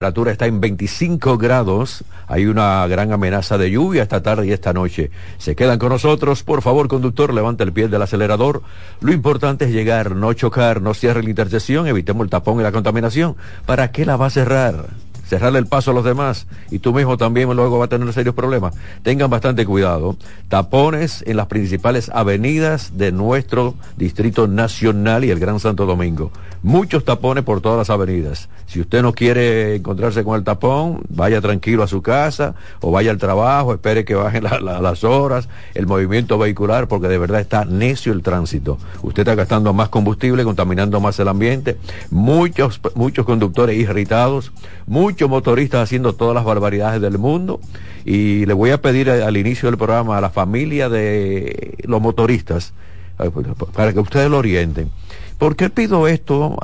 La temperatura está en 25 grados. Hay una gran amenaza de lluvia esta tarde y esta noche. Se quedan con nosotros. Por favor, conductor, levanta el pie del acelerador. Lo importante es llegar, no chocar, no cierre la intersección, evitemos el tapón y la contaminación. ¿Para qué la va a cerrar? Cerrarle el paso a los demás y tú mismo también luego va a tener serios problemas. Tengan bastante cuidado. Tapones en las principales avenidas de nuestro Distrito Nacional y el Gran Santo Domingo. Muchos tapones por todas las avenidas. Si usted no quiere encontrarse con el tapón, vaya tranquilo a su casa o vaya al trabajo, espere que bajen las horas, el movimiento vehicular, porque de verdad está necio el tránsito. Usted está gastando más combustible, contaminando más el ambiente. Muchos, muchos conductores irritados, muchos muchos motoristas haciendo todas las barbaridades del mundo y le voy a pedir al inicio del programa a la familia de los motoristas eh, para que ustedes lo orienten. ¿Por qué pido esto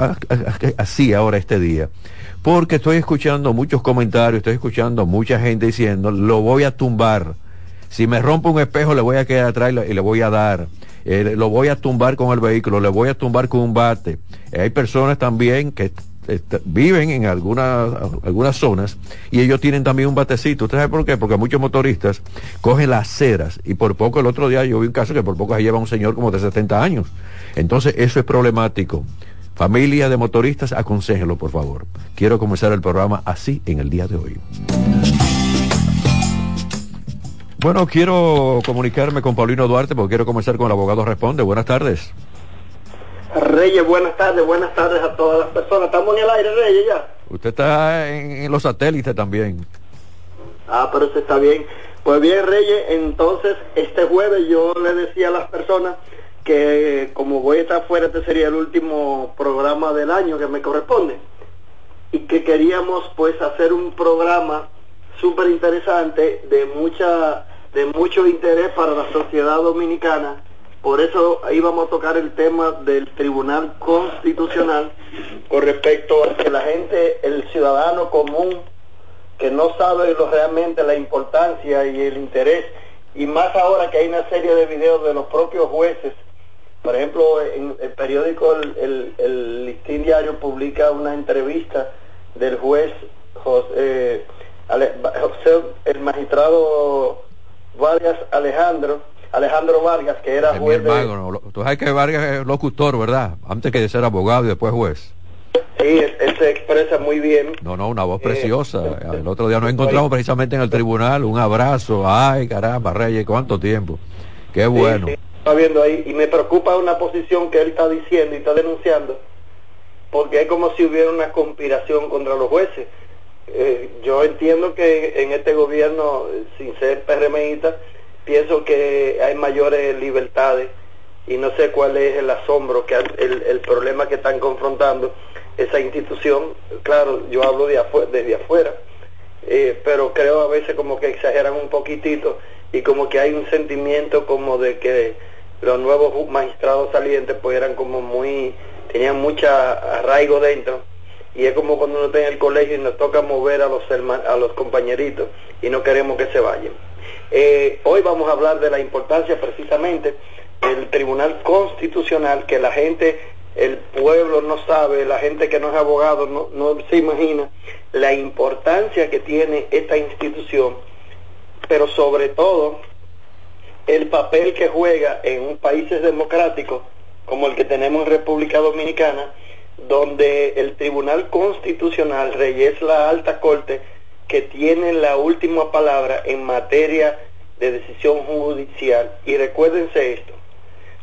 así ahora este día? Porque estoy escuchando muchos comentarios, estoy escuchando mucha gente diciendo, lo voy a tumbar. Si me rompe un espejo, le voy a quedar atrás y le voy a dar. Eh, lo voy a tumbar con el vehículo, le voy a tumbar con un bate. hay personas también que viven en algunas, algunas zonas y ellos tienen también un batecito. ¿Usted sabe por qué? Porque muchos motoristas cogen las ceras y por poco el otro día yo vi un caso que por poco se lleva un señor como de 70 años. Entonces eso es problemático. Familia de motoristas, aconséjenlo por favor. Quiero comenzar el programa así en el día de hoy. Bueno, quiero comunicarme con Paulino Duarte porque quiero comenzar con el abogado Responde. Buenas tardes. Reyes, buenas tardes, buenas tardes a todas las personas. Estamos en el aire, Reyes, ya. Usted está en, los satélites también. Ah, pero eso está bien. Pues bien, Reyes, entonces este jueves yo le decía a las personas que como voy a estar fuera, este sería el último programa del año que me corresponde. Y que queríamos pues hacer un programa súper interesante de mucha de mucho interés para la sociedad dominicana por eso ahí vamos a tocar el tema del Tribunal Constitucional con respecto a que la gente, el ciudadano común, que no sabe lo, realmente la importancia y el interés, y más ahora que hay una serie de videos de los propios jueces, por ejemplo, en el periódico El, el, Listín Diario publica una entrevista del juez José, José el magistrado Vargas Alejandro, Alejandro Vargas, que era juez Tú sabes que Vargas es locutor, ¿verdad? Antes que de ser abogado y después juez. Sí, él, se expresa muy bien. No, no, una voz eh, preciosa. Eh, el otro día nos encontramos precisamente en el tribunal, un abrazo. Ay, caramba, Reyes, ¿cuánto tiempo? Qué bueno. está viendo ahí, y me preocupa una posición que él está diciendo y está denunciando, porque es como si hubiera una conspiración contra los jueces. Eh, yo entiendo que en este gobierno, sin ser PRMista, pienso que hay mayores libertades y no sé cuál es el asombro, que el, el problema que están confrontando esa institución. Claro, yo hablo de desde afuera, eh, pero creo a veces como que exageran un poquitito y como que hay un sentimiento como de que los nuevos magistrados salientes pues eran como muy, tenían mucha arraigo dentro y es como cuando uno está en el colegio y nos toca mover a los, a los compañeritos y no queremos que se vayan. Eh, hoy vamos a hablar de la importancia precisamente del Tribunal Constitucional, que la gente, el pueblo no sabe, la gente que no es abogado no, no se imagina la importancia que tiene esta institución, pero sobre todo el papel que juega en un país democrático como el que tenemos en República Dominicana, donde el Tribunal Constitucional, Rey, es la alta corte que tiene la última palabra en materia de decisión judicial. Y recuérdense esto.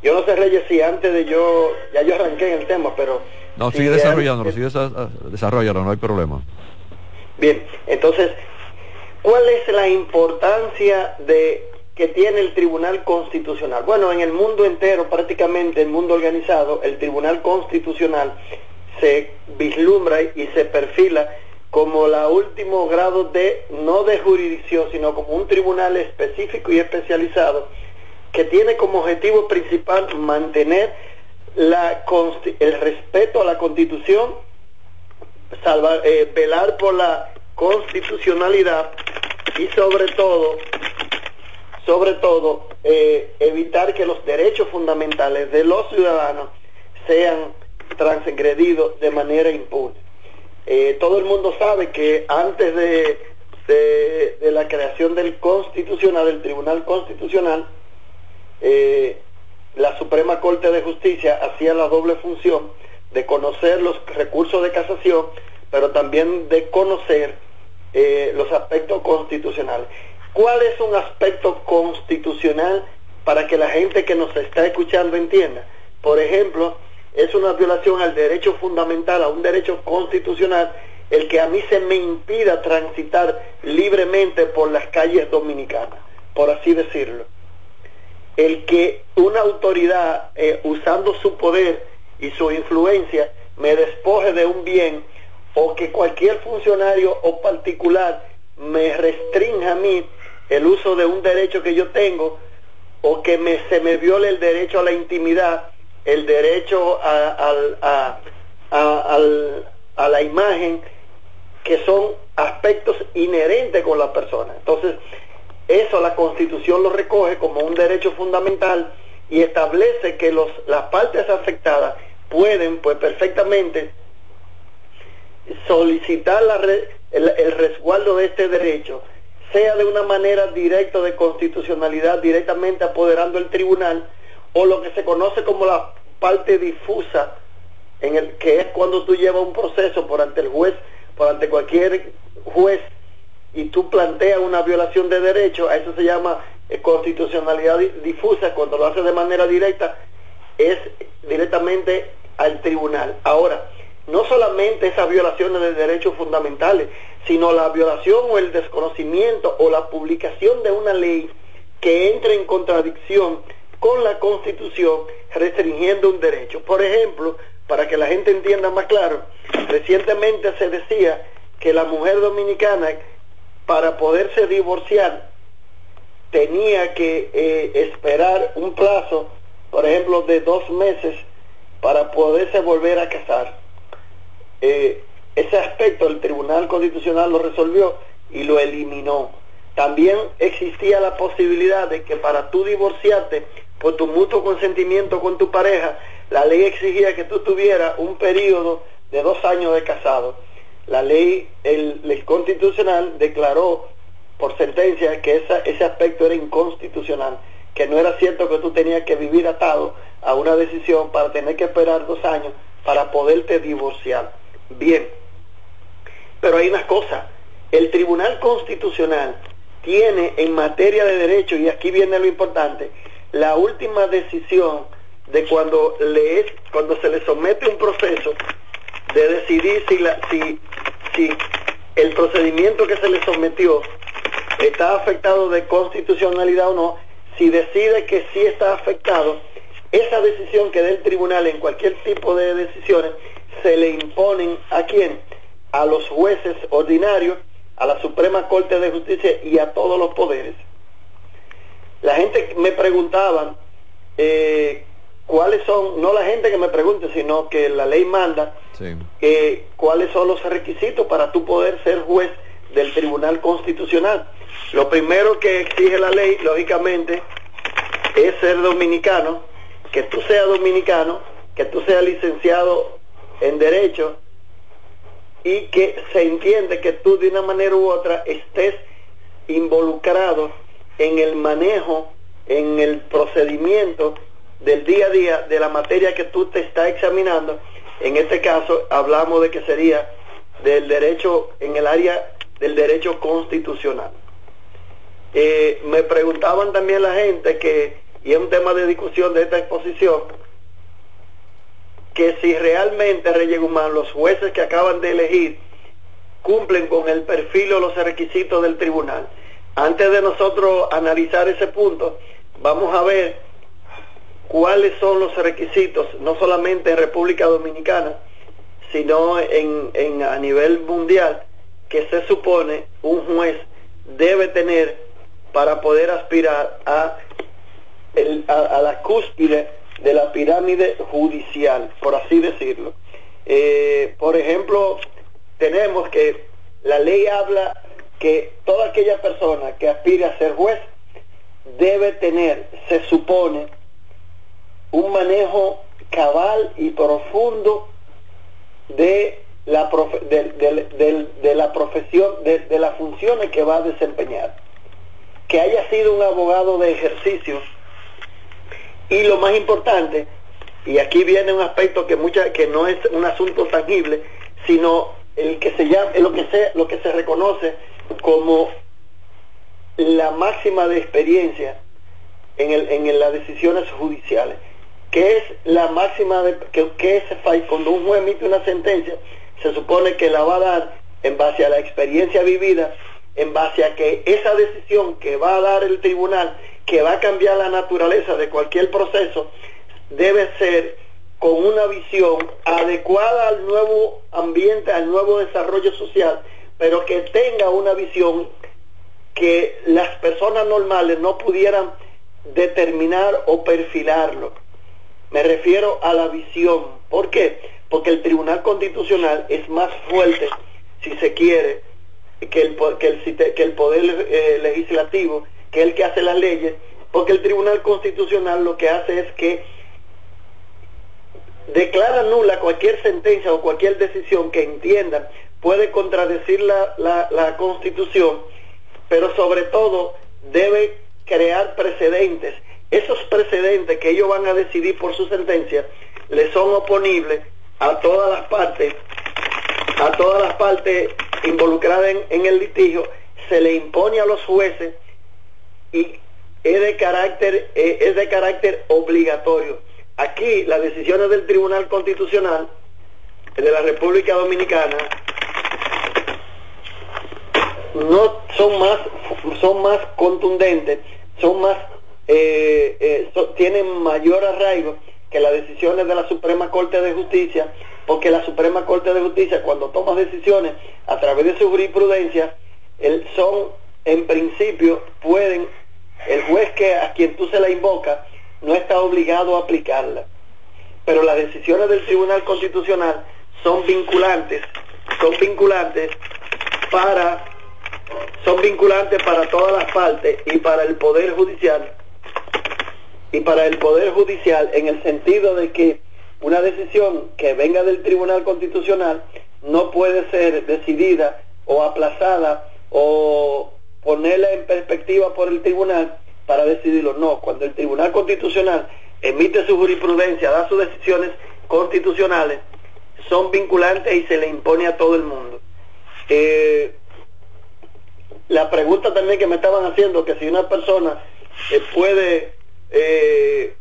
Yo no sé, Reyes, si antes de yo, ya yo arranqué en el tema, pero... No, sigue desarrollándolo, sigue desarrollándolo, no hay problema. Bien, entonces, ¿cuál es la importancia de que tiene el Tribunal Constitucional? Bueno, en el mundo entero, prácticamente el mundo organizado, el Tribunal Constitucional se vislumbra y se perfila como la último grado de, no de jurisdicción, sino como un tribunal específico y especializado que tiene como objetivo principal mantener el respeto a la constitución, salvar, eh, velar por la constitucionalidad y sobre todo, sobre todo, eh, evitar que los derechos fundamentales de los ciudadanos sean transgredidos de manera impune. Eh, todo el mundo sabe que antes de, de, la creación del constitucional, del Tribunal Constitucional, eh, la Suprema Corte de Justicia hacía la doble función de conocer los recursos de casación, pero también de conocer eh, los aspectos constitucionales. ¿Cuál es un aspecto constitucional para que la gente que nos está escuchando entienda? Por ejemplo, es una violación al derecho fundamental, a un derecho constitucional, el que a mí se me impida transitar libremente por las calles dominicanas, por así decirlo. El que una autoridad, eh, usando su poder y su influencia, me despoje de un bien o que cualquier funcionario o particular me restrinja a mí el uso de un derecho que yo tengo o que me, se me viole el derecho a la intimidad, el derecho a, a, la imagen, que son aspectos inherentes con la persona. Entonces, eso la Constitución lo recoge como un derecho fundamental y establece que los, las partes afectadas pueden, pues perfectamente, solicitar la el, resguardo de este derecho, sea de una manera directa de constitucionalidad, directamente apoderando el tribunal, o lo que se conoce como la parte difusa, en el que es cuando tú llevas un proceso por ante el juez, por ante cualquier juez, y tú planteas una violación de derecho, a eso se llama eh, constitucionalidad difusa, cuando lo hace de manera directa, es directamente al tribunal. Ahora, no solamente esas violaciones de derechos fundamentales, sino la violación o el desconocimiento o la publicación de una ley que entre en contradicción con la Constitución restringiendo un derecho. Por ejemplo, para que la gente entienda más claro, recientemente se decía que la mujer dominicana para poderse divorciar tenía que eh, esperar un plazo, por ejemplo, de dos meses para poderse volver a casar. Eh, ese aspecto el Tribunal Constitucional lo resolvió y lo eliminó. También existía la posibilidad de que para tú divorciarte por tu mutuo consentimiento con tu pareja, la ley exigía que tú tuvieras un periodo de dos años de casado. La ley, el, constitucional declaró por sentencia que ese aspecto era inconstitucional, que no era cierto que tú tenías que vivir atado a una decisión para tener que esperar dos años para poderte divorciar. Bien, pero hay una cosa, el Tribunal Constitucional tiene en materia de derecho, y aquí viene lo importante, la última decisión de cuando, le es, cuando se le somete un proceso de decidir si, la, si, si el procedimiento que se le sometió está afectado de constitucionalidad o no, si decide que sí está afectado, esa decisión que dé el tribunal en cualquier tipo de decisiones se le imponen a quién? A los jueces ordinarios, a la Suprema Corte de Justicia y a todos los poderes. La gente me preguntaba eh, cuáles son, no la gente que me pregunte, sino que la ley manda eh, cuáles son los requisitos para tú poder ser juez del Tribunal Constitucional. Lo primero que exige la ley, lógicamente, es ser dominicano, que tú seas dominicano, que tú seas licenciado en Derecho y que se entiende que tú de una manera u otra estés involucrado en el manejo, en el procedimiento del día a día de la materia que tú te estás examinando. En este caso hablamos de que sería del derecho en el área del derecho constitucional. Eh, me preguntaban también la gente que, y es un tema de discusión de esta exposición, que si realmente Reyes Guzmán, los jueces que acaban de elegir, cumplen con el perfil o los requisitos del tribunal. Antes de nosotros analizar ese punto, vamos a ver cuáles son los requisitos, no solamente en República Dominicana, sino en, a nivel mundial, que se supone un juez debe tener para poder aspirar a, a la cúspide de la pirámide judicial, por así decirlo. Eh, por ejemplo, tenemos que la ley habla que toda aquella persona que aspire a ser juez debe tener, se supone, un manejo cabal y profundo de la de, la profesión, de, de las funciones que va a desempeñar. Que haya sido un abogado de ejercicio y lo más importante, y aquí viene un aspecto que mucha, que no es un asunto tangible, sino el que se llama, lo que se, lo que se reconoce como la máxima de experiencia en, el, en las decisiones judiciales, que es la máxima de que, que es cuando un juez emite una sentencia, se supone que la va a dar en base a la experiencia vivida, en base a que esa decisión que va a dar el tribunal, que va a cambiar la naturaleza de cualquier proceso, debe ser con una visión adecuada al nuevo ambiente, al nuevo desarrollo social, pero que tenga una visión que las personas normales no pudieran determinar o perfilarlo. Me refiero a la visión. ¿Por qué? Porque el Tribunal Constitucional es más fuerte, si se quiere, que el, que el, Poder eh, Legislativo, que el que hace las leyes, porque el Tribunal Constitucional lo que hace es que declara nula cualquier sentencia o cualquier decisión que entienda puede contradecir la, la Constitución, pero sobre todo debe crear precedentes. Esos precedentes que ellos van a decidir por su sentencia le son oponibles a todas las partes, a todas las partes involucradas en, el litigio, se le impone a los jueces y es de carácter, eh, es de carácter obligatorio. Aquí las decisiones del Tribunal Constitucional de la República Dominicana no son más son más contundentes, son más eh, eh, tienen mayor arraigo que las decisiones de la Suprema Corte de Justicia, porque la Suprema Corte de Justicia cuando toma decisiones a través de su jurisprudencia, el, son en principio pueden el juez que a quien tú se la invoca no está obligado a aplicarla. Pero las decisiones del Tribunal Constitucional son vinculantes, son vinculantes para son vinculantes para todas las partes y para el poder judicial y para el poder judicial en el sentido de que una decisión que venga del Tribunal Constitucional no puede ser decidida o aplazada o ponerla en perspectiva por el tribunal para decidirlo. No, cuando el Tribunal Constitucional emite su jurisprudencia, da sus decisiones constitucionales, son vinculantes y se le impone a todo el mundo. Eh, la pregunta también que me estaban haciendo, que si una persona eh, puede, eh,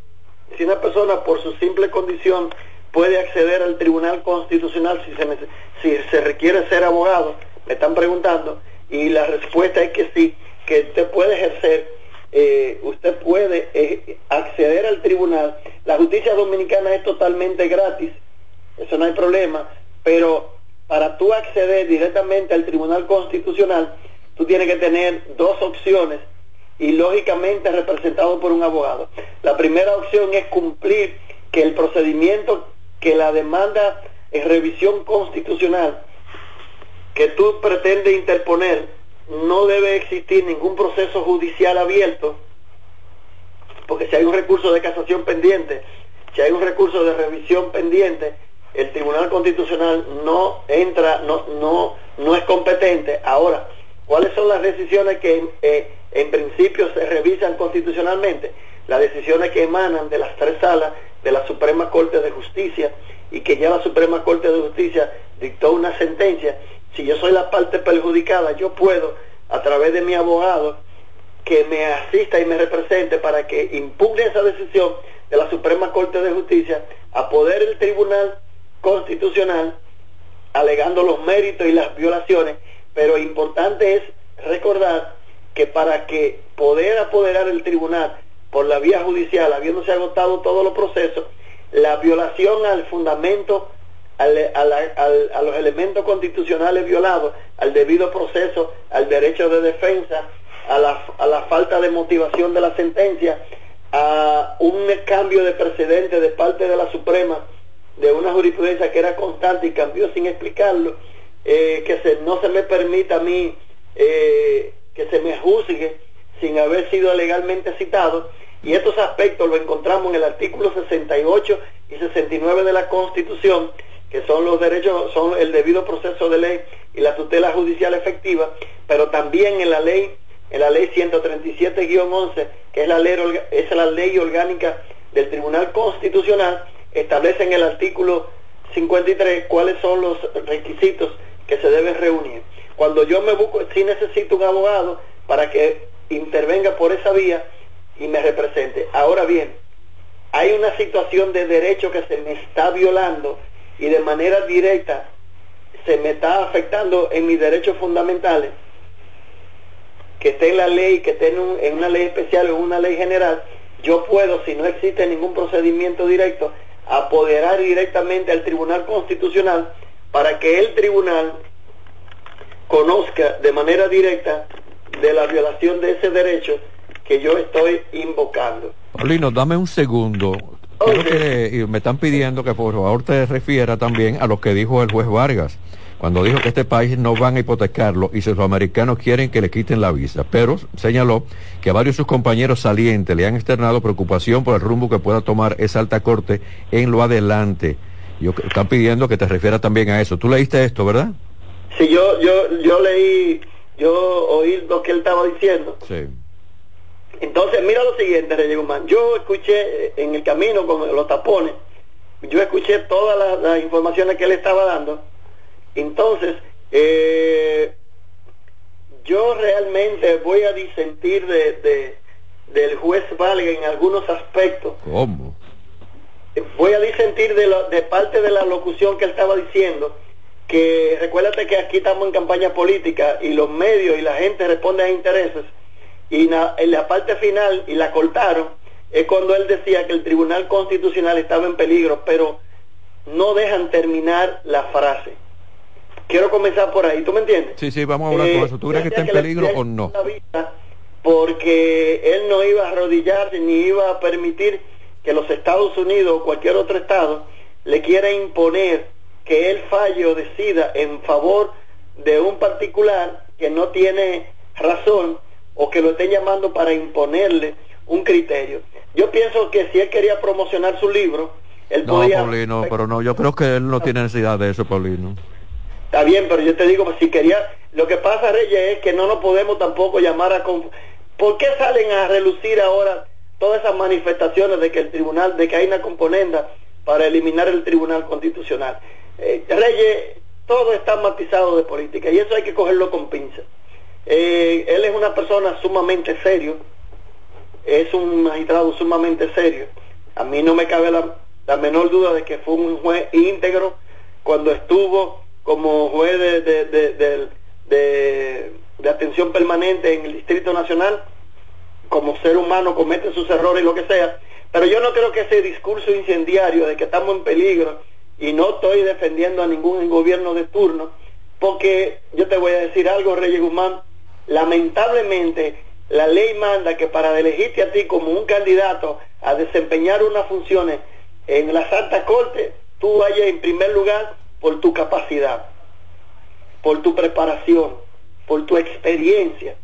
si una persona por su simple condición puede acceder al Tribunal Constitucional si se, si se requiere ser abogado, me están preguntando, y la respuesta es que sí, que usted puede ejercer, eh, usted puede eh, acceder al tribunal. La justicia dominicana es totalmente gratis, eso no hay problema, pero para tú acceder directamente al Tribunal Constitucional, tú tienes que tener dos opciones y lógicamente representado por un abogado. La primera opción es cumplir que el procedimiento que la demanda en revisión constitucional que tú pretendes interponer, no debe existir ningún proceso judicial abierto, porque si hay un recurso de casación pendiente, si hay un recurso de revisión pendiente, el Tribunal Constitucional no entra, no, no, no es competente. Ahora, ¿cuáles son las decisiones que eh, en principio se revisan constitucionalmente? Las decisiones que emanan de las tres salas de la Suprema Corte de Justicia y que ya la Suprema Corte de Justicia dictó una sentencia si yo soy la parte perjudicada, yo puedo, a través de mi abogado, que me asista y me represente para que impugne esa decisión de la Suprema Corte de Justicia a poder el Tribunal Constitucional, alegando los méritos y las violaciones, pero importante es recordar que para que poder apoderar el tribunal por la vía judicial, habiéndose agotado todos los procesos, la violación al fundamento a los elementos constitucionales violados, al debido proceso, al derecho de defensa, a la, a la falta de motivación de la sentencia, a un cambio de precedente de parte de la Suprema de una jurisprudencia que era constante y cambió sin explicarlo, eh, que se, no se me permita a mí eh, que se me juzgue sin haber sido legalmente citado. Y estos aspectos los encontramos en el artículo 68 y 69 de la Constitución, que son los derechos, son el debido proceso de ley y la tutela judicial efectiva, pero también en la ley, en la ley 137-11, que es la ley, es la ley orgánica del Tribunal Constitucional, establece en el artículo 53 cuáles son los requisitos que se deben reunir. Cuando yo me busco, sí necesito un abogado para que intervenga por esa vía y me represente. Ahora bien, hay una situación de derecho que se me está violando y de manera directa se me está afectando en mis derechos fundamentales, que esté en la ley, que esté en, una ley especial o en una ley general, yo puedo, si no existe ningún procedimiento directo, apoderar directamente al Tribunal Constitucional para que el tribunal conozca de manera directa de la violación de ese derecho que yo estoy invocando. Paulino, dame un segundo. y me están pidiendo que por favor te refiera también a lo que dijo el juez Vargas, cuando dijo que este país no van a hipotecarlo y si los americanos quieren que le quiten la visa. Pero señaló que varios de sus compañeros salientes le han externado preocupación por el rumbo que pueda tomar esa alta corte en lo adelante. Yo, están pidiendo que te refiera también a eso. Tú leíste esto, ¿verdad? Sí, yo, yo, yo leí, yo oí lo que él estaba diciendo. Sí. Entonces, mira lo siguiente, Reyes Guzmán. Yo escuché en el camino con los tapones, yo escuché todas las, informaciones que él estaba dando. Entonces, eh, yo realmente voy a disentir de, del juez Valga en algunos aspectos. ¿Cómo? Voy a disentir de, de parte de la locución que él estaba diciendo, que recuérdate que aquí estamos en campaña política y los medios y la gente responde a intereses y en la parte final, y la cortaron, es cuando él decía que el Tribunal Constitucional estaba en peligro, pero no dejan terminar la frase. Quiero comenzar por ahí, ¿tú me entiendes? Sí, sí, vamos a hablar con eso. ¿Tú crees que está en peligro o no? Porque él no iba a arrodillarse ni iba a permitir que los Estados Unidos o cualquier otro Estado le quiera imponer que él falle o decida en favor de un particular que no tiene razón o que lo estén llamando para imponerle un criterio. Yo pienso que si él quería promocionar su libro, él no, Paulino, pero no, yo creo que él no tiene necesidad de eso, Paulino. Está bien, pero yo te digo, si quería, lo que pasa, Reyes, es que no nos podemos tampoco llamar a... ¿Por qué salen a relucir ahora todas esas manifestaciones de que el tribunal, de que hay una componenda para eliminar el tribunal constitucional? Eh, Reyes, todo está matizado de política y eso hay que cogerlo con pinza. Eh, él es una persona sumamente serio, es un magistrado sumamente serio. A mí no me cabe la, menor duda de que fue un juez íntegro cuando estuvo como juez de, de, de, atención permanente en el Distrito Nacional. Como ser humano comete sus errores y lo que sea. Pero yo no creo que ese discurso incendiario de que estamos en peligro y no estoy defendiendo a ningún gobierno de turno, porque yo te voy a decir algo, Reyes Guzmán, lamentablemente la ley manda que para elegirte a ti como un candidato a desempeñar unas funciones en la Santa Corte, tú vayas en primer lugar por tu capacidad, por tu preparación, por tu experiencia.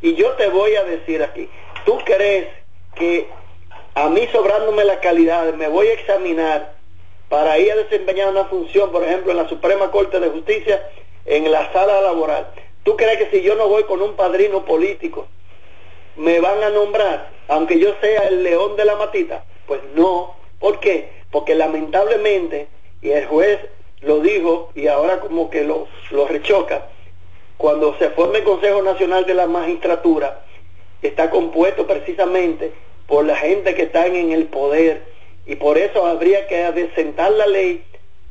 Y yo te voy a decir aquí, ¿tú crees que a mí sobrándome la calidad me voy a examinar para ir a desempeñar una función, por ejemplo, en la Suprema Corte de Justicia, en la sala laboral? ¿Tú crees que si yo no voy con un padrino político, me van a nombrar, aunque yo sea el león de la matita? Pues no. ¿Por qué? Porque lamentablemente, y el juez lo dijo y ahora como que lo, lo rechoca, cuando se forme el Consejo Nacional de la Magistratura, está compuesto precisamente por la gente que está en el poder. Y por eso habría que adecentar la ley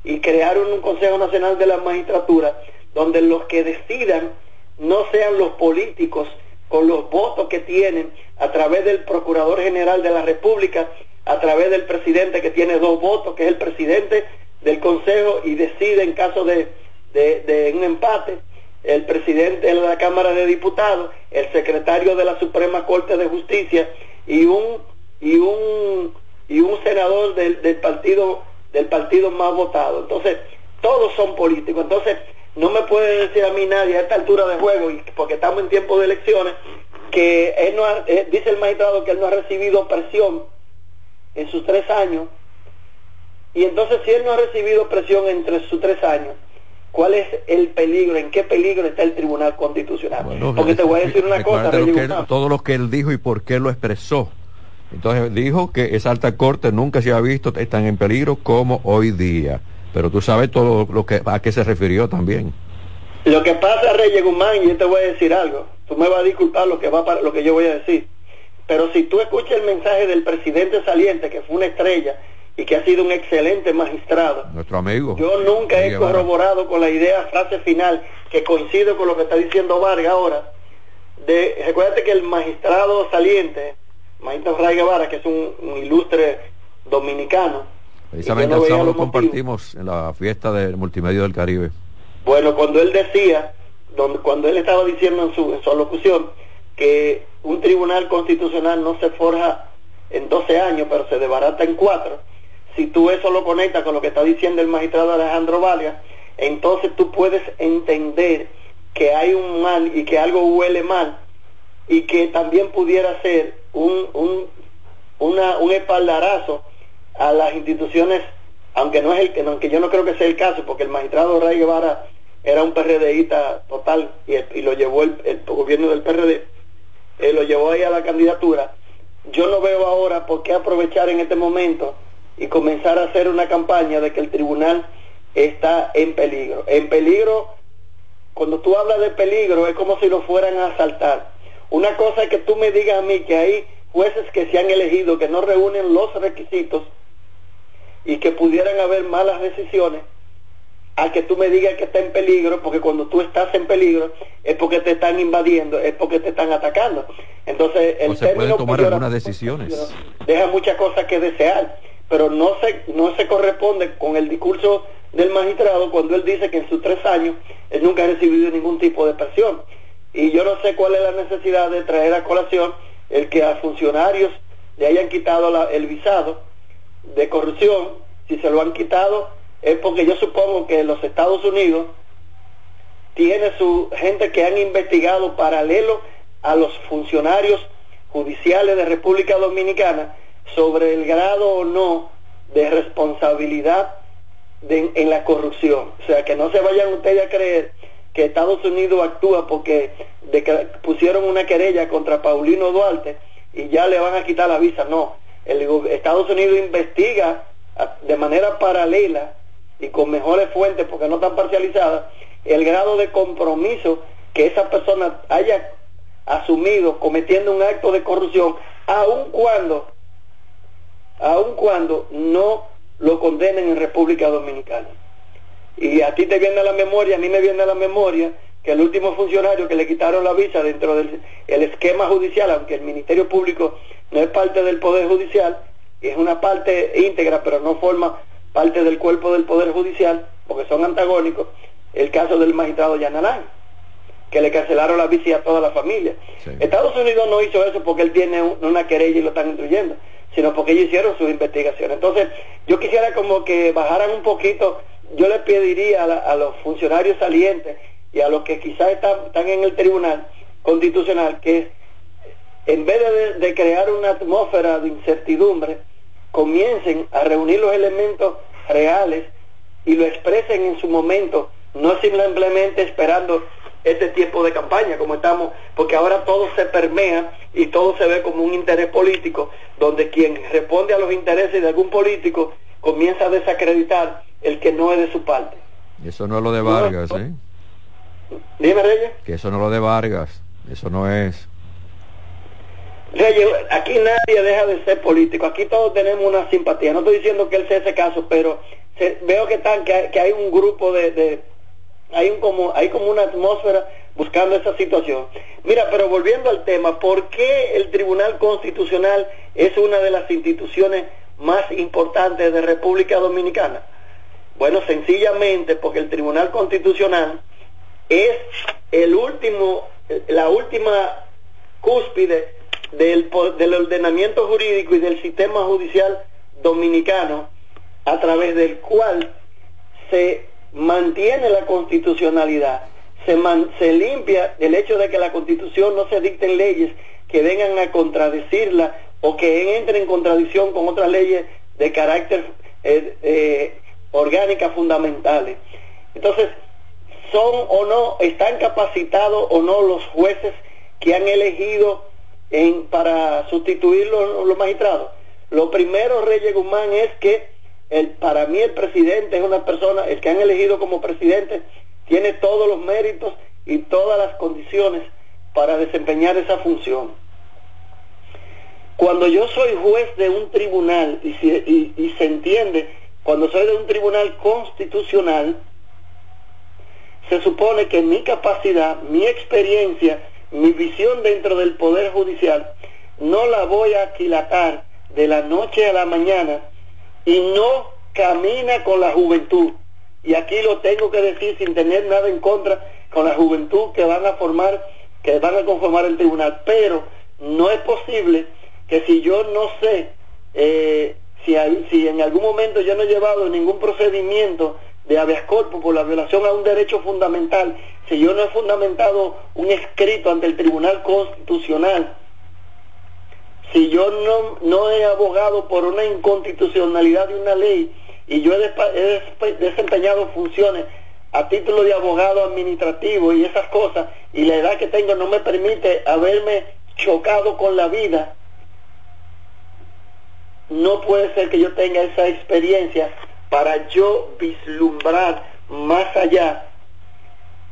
y crear un Consejo Nacional de la Magistratura donde los que decidan no sean los políticos con los votos que tienen a través del Procurador General de la República, a través del presidente que tiene dos votos, que es el presidente del Consejo y decide en caso de, de, un empate, el presidente de la Cámara de Diputados, el secretario de la Suprema Corte de Justicia y un y un y un senador del, del partido del partido más votado. Entonces, todos son políticos. Entonces, no me puede decir a mí nadie a esta altura de juego, y porque estamos en tiempo de elecciones, que él no eh, dice el magistrado que él no ha recibido presión en sus tres años Y entonces si él no ha recibido presión entre sus tres años, ¿cuál es el peligro? ¿En qué peligro está el Tribunal Constitucional? Porque te voy a decir una cosa. Lo todo lo que él dijo y por qué lo expresó. Entonces dijo que esa alta corte nunca se ha visto tan en peligro como hoy día. Pero tú sabes todo lo que a qué se refirió también. Lo que pasa, Reyes Guzmán, y yo te voy a decir algo. Tú me vas a disculpar lo que va para, lo que yo voy a decir. Pero si tú escuchas el mensaje del presidente saliente, que fue una estrella y que ha sido un excelente magistrado. Nuestro amigo. Yo nunca he corroborado con la idea, frase final, que coincide con lo que está diciendo Vargas ahora. De, recuérdate que el magistrado saliente, Maestro Ray Guevara, que es un, ilustre dominicano. Precisamente el sábado compartimos en la fiesta del multimedia del Caribe. Bueno, cuando él decía, donde, cuando él estaba diciendo en su, en su alocución, que un tribunal constitucional no se forja en 12 años, pero se desbarata en 4, si tú eso lo conectas con lo que está diciendo el magistrado Alejandro Valia, entonces tú puedes entender que hay un mal y que algo huele mal y que también pudiera ser un, un, una, un espaldarazo a las instituciones, aunque no es el aunque yo no creo que sea el caso, porque el magistrado Ray Guevara era un PRDista total y, y lo llevó el, el, gobierno del PRD, eh, lo llevó ahí a la candidatura. Yo no veo ahora por qué aprovechar en este momento y comenzar a hacer una campaña de que el tribunal está en peligro. En peligro, cuando tú hablas de peligro, es como si lo fueran a asaltar. Una cosa es que tú me digas a mí que hay jueces que se han elegido que no reúnen los requisitos y que pudieran haber malas decisiones, a que tú me digas que está en peligro, porque cuando tú estás en peligro es porque te están invadiendo, es porque te están atacando. Entonces, el o se pueden tomar algunas decisiones. Deja muchas cosas que desear, pero no se, no se corresponde con el discurso del magistrado cuando él dice que en sus tres años él nunca ha recibido ningún tipo de presión. Y yo no sé cuál es la necesidad de traer a colación el que a funcionarios le hayan quitado el visado de corrupción, si se lo han quitado es porque yo supongo que los Estados Unidos tiene su gente que han investigado paralelo a los funcionarios judiciales de República Dominicana sobre el grado o no de responsabilidad en la corrupción. O sea, que no se vayan ustedes a creer que Estados Unidos actúa porque pusieron una querella contra Paulino Duarte y ya le van a quitar la visa. No, el, Estados Unidos investiga de manera paralela y con mejores fuentes porque no están parcializadas el grado de compromiso que esa persona haya asumido cometiendo un acto de corrupción, aun cuando, aun cuando no lo condenen en República Dominicana. Y a ti te viene a la memoria, a mí me viene a la memoria que el último funcionario que le quitaron la visa dentro del esquema judicial, aunque el Ministerio Público no es parte del Poder Judicial, es una parte íntegra, pero no forma parte del cuerpo del Poder Judicial, porque son antagónicos, el caso del magistrado Yanalán, que le cancelaron la visa a toda la familia. Estados Unidos no hizo eso porque él tiene una querella y lo están instruyendo, sino porque ellos hicieron sus investigaciones. Entonces, yo quisiera como que bajaran un poquito, yo le pediría a, los funcionarios salientes y a los que quizás están, en el tribunal constitucional que en vez de crear una atmósfera de incertidumbre, comiencen a reunir los elementos reales y lo expresen en su momento, no simplemente esperando este tiempo de campaña como estamos, porque ahora todo se permea y todo se ve como un interés político, donde quien responde a los intereses de algún político comienza a desacreditar el que no es de su parte. Eso no es lo de Vargas, ¿eh? Dime, Reyes. Que eso no es lo de Vargas, eso no es. Reyes, aquí nadie deja de ser político, aquí todos tenemos una simpatía. No estoy diciendo que él sea ese caso, pero veo que, están, que, hay, un grupo de, hay, un como, hay como una atmósfera buscando esa situación. Mira, pero volviendo al tema, ¿por qué el Tribunal Constitucional es una de las instituciones más importantes de República Dominicana? Bueno, sencillamente porque el Tribunal Constitucional es el último, la última cúspide del, del ordenamiento jurídico y del sistema judicial dominicano a través del cual se mantiene la constitucionalidad, se, se limpia el hecho de que la constitución no se dicten leyes que vengan a contradecirla o que entren en contradicción con otras leyes de carácter eh, eh, fundamentales. Entonces, son o no, están capacitados o no los jueces que han elegido en, para sustituir los, los magistrados. Lo primero, Reyes Guzmán, es que el, para mí el presidente es una persona, el que han elegido como presidente, tiene todos los méritos y todas las condiciones para desempeñar esa función. Cuando yo soy juez de un tribunal y, y se entiende, cuando soy de un tribunal constitucional, se supone que mi capacidad, mi experiencia, mi visión dentro del Poder Judicial, no la voy a aquilatar de la noche a la mañana y no camina con la juventud. Y aquí lo tengo que decir sin tener nada en contra con la juventud que van a formar, que van a conformar el tribunal. Pero no es posible que si yo no sé, eh, si, si en algún momento yo no he llevado ningún procedimiento de habeas corpus por la violación a un derecho fundamental, si yo no he fundamentado un escrito ante el Tribunal Constitucional, si yo no, no he abogado por una inconstitucionalidad de una ley y yo he, desempeñado funciones a título de abogado administrativo y esas cosas, y la edad que tengo no me permite haberme chocado con la vida, no puede ser que yo tenga esa experiencia para yo vislumbrar más allá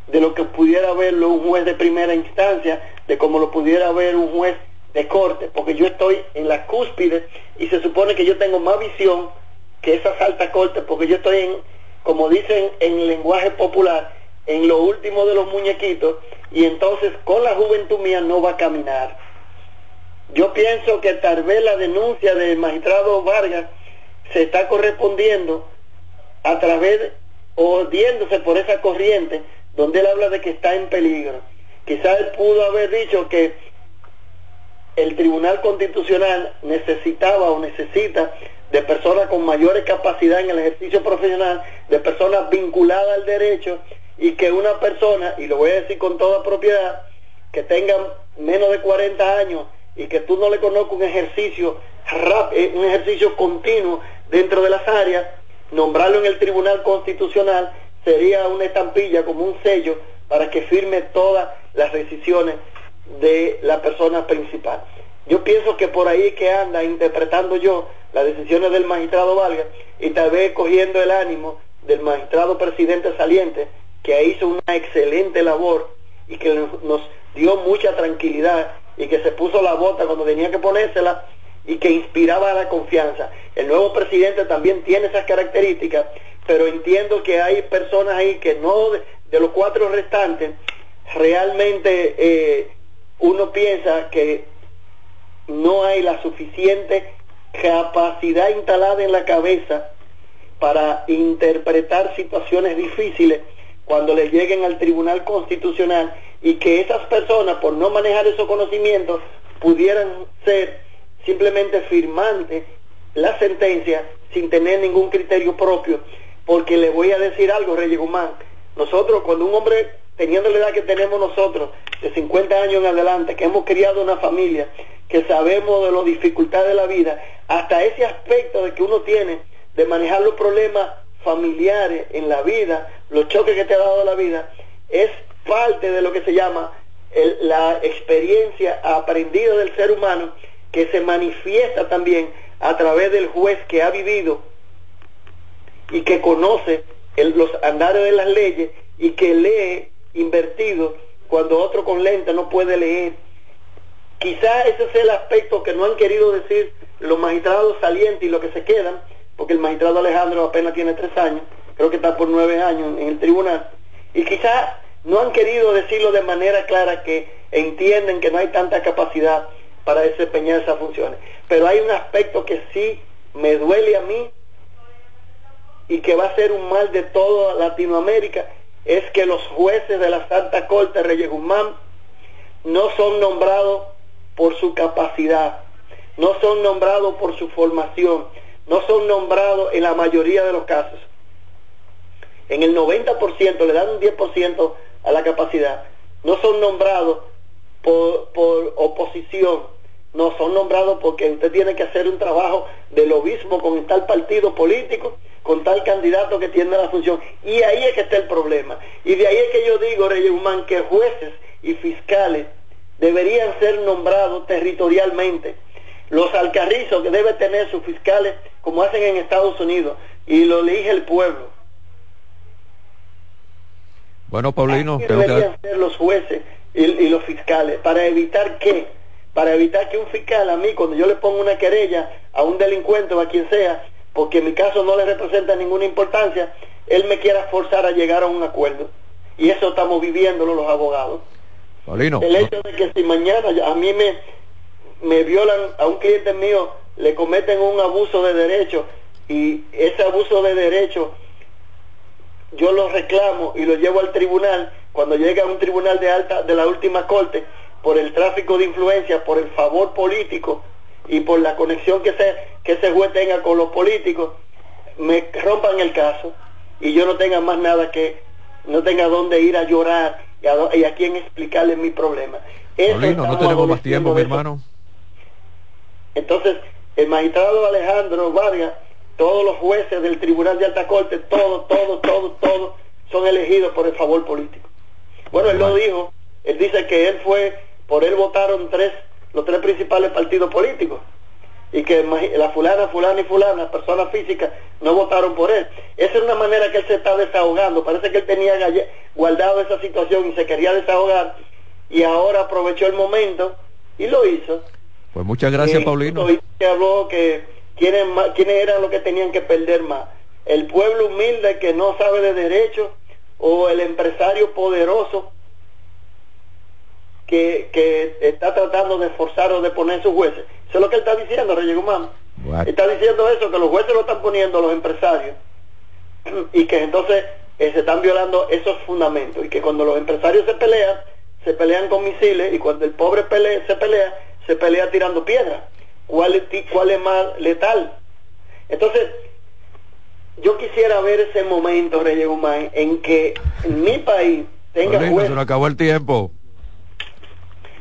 de lo que pudiera verlo un juez de primera instancia, de como lo pudiera ver un juez de corte, porque yo estoy en la cúspide y se supone que yo tengo más visión que esas altas cortes, porque yo estoy en, como dicen en lenguaje popular, en lo último de los muñequitos, y entonces con la juventud mía no va a caminar. Yo pienso que tal vez la denuncia del magistrado Vargas se está correspondiendo a través o diéndose por esa corriente donde él habla de que está en peligro. Quizás él pudo haber dicho que el Tribunal Constitucional necesitaba o necesita de personas con mayores capacidad en el ejercicio profesional, de personas vinculadas al derecho y que una persona, y lo voy a decir con toda propiedad, que tenga menos de 40 años y que tú no le conozcas un ejercicio eh, un ejercicio continuo dentro de las áreas, nombrarlo en el Tribunal Constitucional sería una estampilla como un sello para que firme todas las decisiones de la persona principal. Yo pienso que por ahí que anda interpretando yo las decisiones del magistrado Valga y tal vez cogiendo el ánimo del magistrado presidente saliente, que hizo una excelente labor y que nos dio mucha tranquilidad y que se puso la bota cuando tenía que ponérsela y que inspiraba la confianza. El nuevo presidente también tiene esas características, pero entiendo que hay personas ahí que no, de, los cuatro restantes, realmente eh, uno piensa que no hay la suficiente capacidad instalada en la cabeza para interpretar situaciones difíciles cuando le lleguen al Tribunal Constitucional y que esas personas, por no manejar esos conocimientos, pudieran ser simplemente firmantes la sentencia sin tener ningún criterio propio, porque le voy a decir algo, Reyes Guzmán, nosotros cuando un hombre, teniendo la edad que tenemos nosotros, de 50 años en adelante, que hemos criado una familia, que sabemos de las dificultades de la vida, hasta ese aspecto de que uno tiene de manejar los problemas familiares en la vida, los choques que te ha dado la vida, es parte de lo que se llama la experiencia aprendida del ser humano que se manifiesta también a través del juez que ha vivido y que conoce los andares de las leyes y que lee invertido cuando otro con lente no puede leer. Quizá ese es el aspecto que no han querido decir los magistrados salientes y los que se quedan, porque el magistrado Alejandro apenas tiene tres años, creo que está por nueve años en el tribunal, y quizá no han querido decirlo de manera clara que entienden que no hay tanta capacidad para desempeñar esas funciones. Pero hay un aspecto que sí me duele a mí y que va a ser un mal de toda Latinoamérica, es que los jueces de la Santa Corte Reyes Guzmán no son nombrados por su capacidad, no son nombrados por su formación, no son nombrados en la mayoría de los casos. En el 90% le dan un 10% a la capacidad. No son nombrados por, por oposición, No, son nombrados porque usted tiene que hacer un trabajo de lobismo con tal partido político, con tal candidato que tiene la función. Y ahí es que está el problema. Y de ahí es que yo digo, Reyes Humán, que jueces y fiscales deberían ser nombrados territorialmente. Los alcarrizos que debe tener sus fiscales, como hacen en Estados Unidos, y lo elige el pueblo. Bueno, Paulino, deberían ser los jueces y, y los fiscales para evitar que para evitar que un fiscal a mí, cuando yo le pongo una querella a un delincuente o a quien sea, porque mi caso no le representa ninguna importancia, él me quiera forzar a llegar a un acuerdo. Y eso estamos viviéndolo los abogados. el hecho de que si mañana a mí me, me violan a un cliente mío, le cometen un abuso de derecho y ese abuso de derecho yo lo reclamo y lo llevo al tribunal, cuando llega a un tribunal de alta de la última corte, por el tráfico de influencia, por el favor político y por la conexión que, se, que ese juez tenga con los políticos, me rompan el caso y yo no tenga más nada que, no tenga dónde ir a llorar y a, y a quién explicarle mi problema. no tenemos más tiempo, mi hermano. Entonces, el magistrado Alejandro Vargas, todos los jueces del Tribunal de Alta Corte, todos, todos, todos, todos son elegidos por el favor político. Bueno, él lo dijo, él dice que él fue por él votaron tres, los tres principales partidos políticos y que la fulana, fulana y fulana, personas físicas, no votaron por él. Esa es una manera que él se está desahogando. Parece que él tenía guardado esa situación y se quería desahogar y ahora aprovechó el momento y lo hizo. Pues muchas gracias, Paulino. Que habló que quiénes, quiénes eran los que tenían que perder más. El pueblo humilde que no sabe de derecho o el empresario poderoso que, está tratando de forzar o de poner sus jueces. Eso es lo que él está diciendo, Reyes Guzmán. Está diciendo eso, que los jueces lo están poniendo los empresarios y que entonces eh, se están violando esos fundamentos y que cuando los empresarios se pelean, se pelean con misiles y cuando el pobre se pelea, se pelea tirando piedras. ¿Cuál es, ¿Cuál es más letal? Entonces, yo quisiera ver ese momento, Reyes Guzmán, en que en mi país tenga jueces... Se nos acabó el tiempo.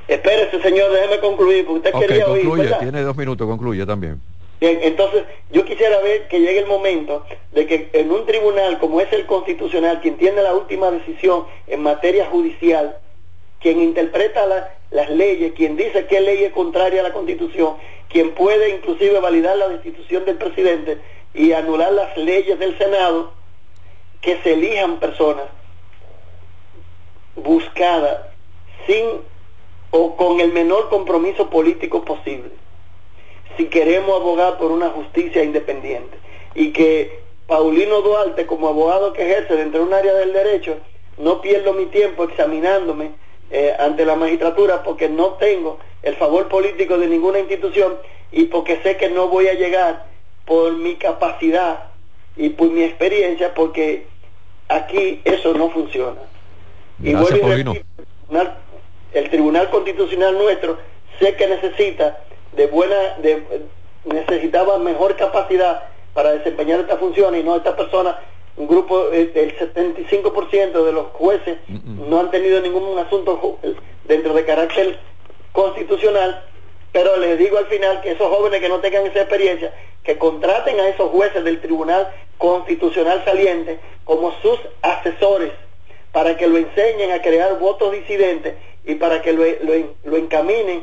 Espérese, señor, déjeme concluir, porque usted quería concluye, tiene dos minutos, concluye también. Bien, entonces yo quisiera ver que llegue el momento de que en un tribunal como es el constitucional, quien tiene la última decisión en materia judicial, quien interpreta las leyes, quien dice qué ley es contraria a la constitución, quien puede inclusive validar la destitución del presidente y anular las leyes del Senado, que se elijan personas buscadas sin o con el menor compromiso político posible, si queremos abogar por una justicia independiente. Y que Paulino Duarte, como abogado que ejerce dentro de un área del derecho, no pierdo mi tiempo examinándome eh, ante la magistratura porque no tengo el favor político de ninguna institución y porque sé que no voy a llegar por mi capacidad y por mi experiencia porque aquí eso no funciona. y Paulino el Tribunal Constitucional nuestro sé que necesita de buena, de, necesitaba mejor capacidad para desempeñar esta función y no esta persona, un grupo, eh, el 75% de los jueces no han tenido ningún asunto dentro de carácter constitucional, pero les digo al final que esos jóvenes que no tengan esa experiencia, que contraten a esos jueces del Tribunal Constitucional saliente como sus asesores para que lo enseñen a crear votos disidentes y para que lo, lo, encaminen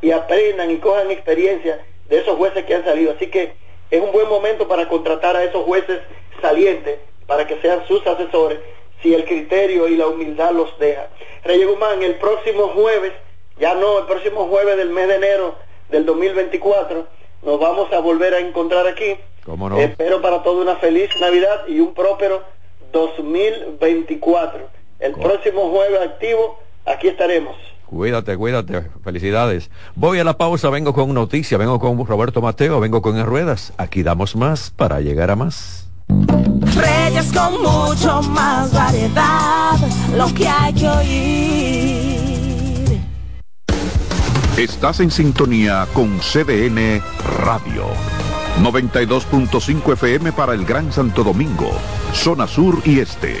y aprendan y cojan experiencia de esos jueces que han salido. Así que es un buen momento para contratar a esos jueces salientes para que sean sus asesores si el criterio y la humildad los deja. Rey Guzmán, el próximo jueves, ya no, el próximo jueves del mes de enero del 2024, nos vamos a volver a encontrar aquí. ¿Cómo no? Espero para todos una feliz Navidad y un próspero 2024. El próximo jueves activo aquí estaremos. Cuídate, cuídate. Felicidades. Voy a la pausa, vengo con noticia, vengo con Roberto Mateo, vengo con En Ruedas. Aquí damos más para llegar a más. Reyes con mucho más variedad, lo que hay que oír. Estás en sintonía con CDN Radio. 92.5 FM para el Gran Santo Domingo, zona sur y este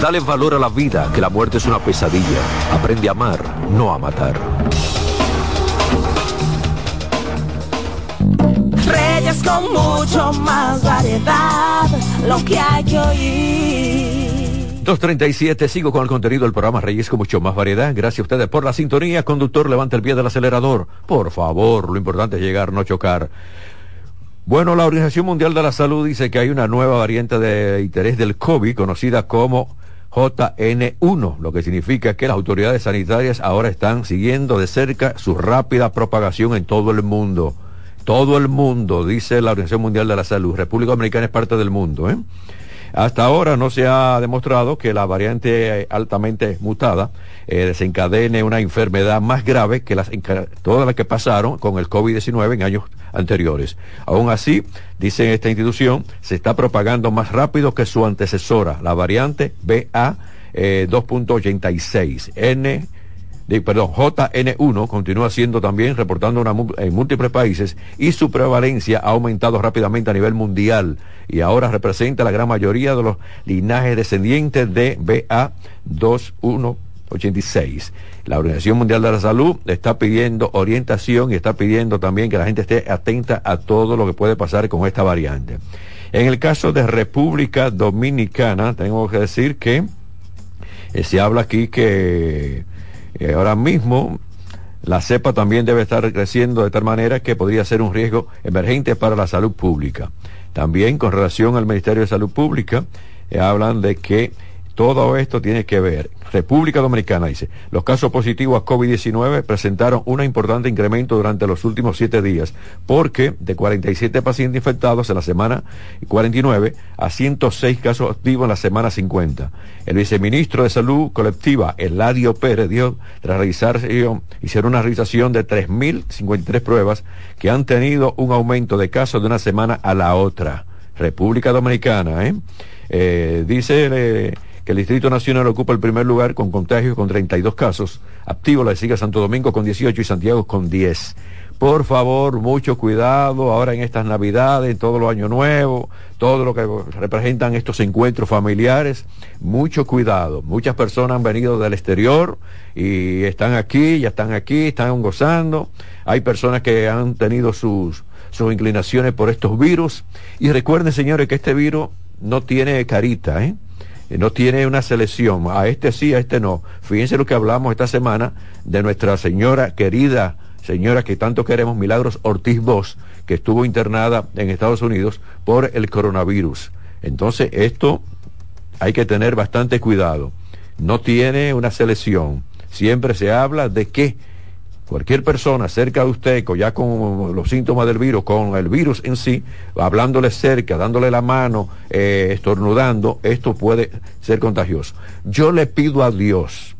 Dale valor a la vida, que la muerte es una pesadilla. Aprende a amar, no a matar. Reyes con mucho más variedad, lo que hay que oír. 237, sigo con el contenido del programa Reyes con mucho más variedad. Gracias a ustedes por la sintonía. Conductor, levanta el pie del acelerador. Por favor, lo importante es llegar, no chocar. Bueno, la Organización Mundial de la Salud dice que hay una nueva variante de interés del COVID conocida como JN1, lo que significa que las autoridades sanitarias ahora están siguiendo de cerca su rápida propagación en todo el mundo. Todo el mundo, dice la Organización Mundial de la Salud. República Dominicana es parte del mundo. ¿eh? Hasta ahora no se ha demostrado que la variante altamente mutada eh, desencadene una enfermedad más grave que las, todas las que pasaron con el COVID-19 en años anteriores. Aún así, dice esta institución, se está propagando más rápido que su antecesora, la variante BA eh, 2.86. N perdón, JN1 continúa siendo también reportando una, en múltiples países y su prevalencia ha aumentado rápidamente a nivel mundial y ahora representa la gran mayoría de los linajes descendientes de BA2186. La Organización Mundial de la Salud está pidiendo orientación y está pidiendo también que la gente esté atenta a todo lo que puede pasar con esta variante. En el caso de República Dominicana, tengo que decir que eh, se habla aquí que eh, ahora mismo la cepa también debe estar creciendo de tal manera que podría ser un riesgo emergente para la salud pública. También con relación al Ministerio de Salud Pública, eh, hablan de que todo esto tiene que ver. República Dominicana dice, los casos positivos a COVID-19 presentaron un importante incremento durante los últimos siete días, porque de 47 pacientes infectados en la semana 49 a 106 casos activos en la semana 50. El viceministro de Salud Colectiva, Eladio Pérez, dio, tras realizar, hicieron una realización de 3.053 pruebas que han tenido un aumento de casos de una semana a la otra. República Dominicana, ¿eh? eh dice... Eh, que el Distrito Nacional ocupa el primer lugar con contagios con 32 casos. Activo la sigue Santo Domingo con 18 y Santiago con 10. Por favor, mucho cuidado ahora en estas Navidades, en todo los años nuevos, todo lo que representan estos encuentros familiares. Mucho cuidado. Muchas personas han venido del exterior y están aquí, ya están aquí, están gozando. Hay personas que han tenido sus, sus inclinaciones por estos virus. Y recuerden, señores, que este virus no tiene carita, ¿eh? Eh, no tiene una selección, a este sí, a este no. Fíjense lo que hablamos esta semana de nuestra señora querida, señora que tanto queremos, Milagros Ortiz Bosch, que estuvo internada en Estados Unidos por el coronavirus. Entonces, esto hay que tener bastante cuidado. No tiene una selección. Siempre se habla de que cualquier persona cerca de usted, ya con los síntomas del virus, con el virus en sí, hablándole cerca, dándole la mano, eh, estornudando, esto puede ser contagioso. Yo le pido a Dios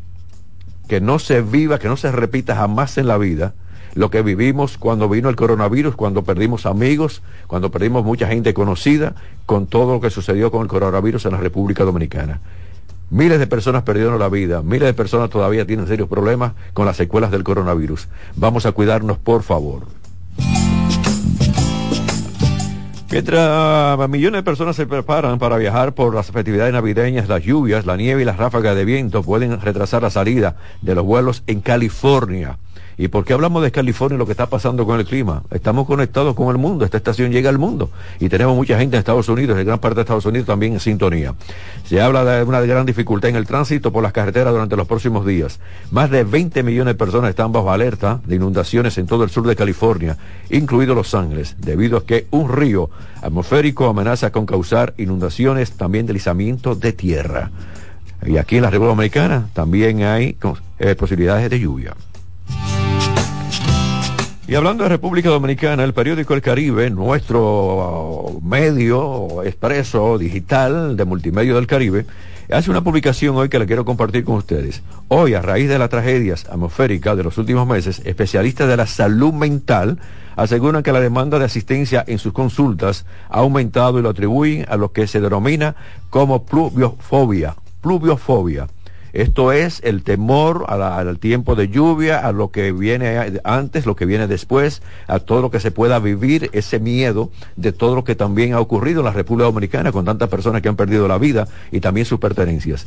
que no se viva, que no se repita jamás en la vida lo que vivimos cuando vino el coronavirus, cuando perdimos amigos, cuando perdimos mucha gente conocida, con todo lo que sucedió con el coronavirus en la República Dominicana. Miles de personas perdieron la vida, miles de personas todavía tienen serios problemas con las secuelas del coronavirus. Vamos a cuidarnos, por favor. Mientras millones de personas se preparan para viajar por las festividades navideñas, las lluvias, la nieve y las ráfagas de viento pueden retrasar la salida de los vuelos en California. ¿Y por qué hablamos de California y lo que está pasando con el clima? Estamos conectados con el mundo, esta estación llega al mundo y tenemos mucha gente en Estados Unidos, en gran parte de Estados Unidos también en sintonía. Se habla de una gran dificultad en el tránsito por las carreteras durante los próximos días. Más de 20 millones de personas están bajo alerta de inundaciones en todo el sur de California, incluido Los Ángeles, debido a que un río atmosférico amenaza con causar inundaciones, también deslizamiento de tierra. Y aquí en la República Dominicana también hay eh, posibilidades de lluvia. Y hablando de República Dominicana, el periódico El Caribe, nuestro medio expreso digital de multimedia del Caribe, hace una publicación hoy que la quiero compartir con ustedes. Hoy, a raíz de las tragedias atmosféricas de los últimos meses, especialistas de la salud mental aseguran que la demanda de asistencia en sus consultas ha aumentado y lo atribuyen a lo que se denomina como pluviofobia. Pluviofobia esto es el temor al tiempo de lluvia, a lo que viene antes, lo que viene después, a todo lo que se pueda vivir, ese miedo de todo lo que también ha ocurrido en la República Dominicana con tantas personas que han perdido la vida y también sus pertenencias.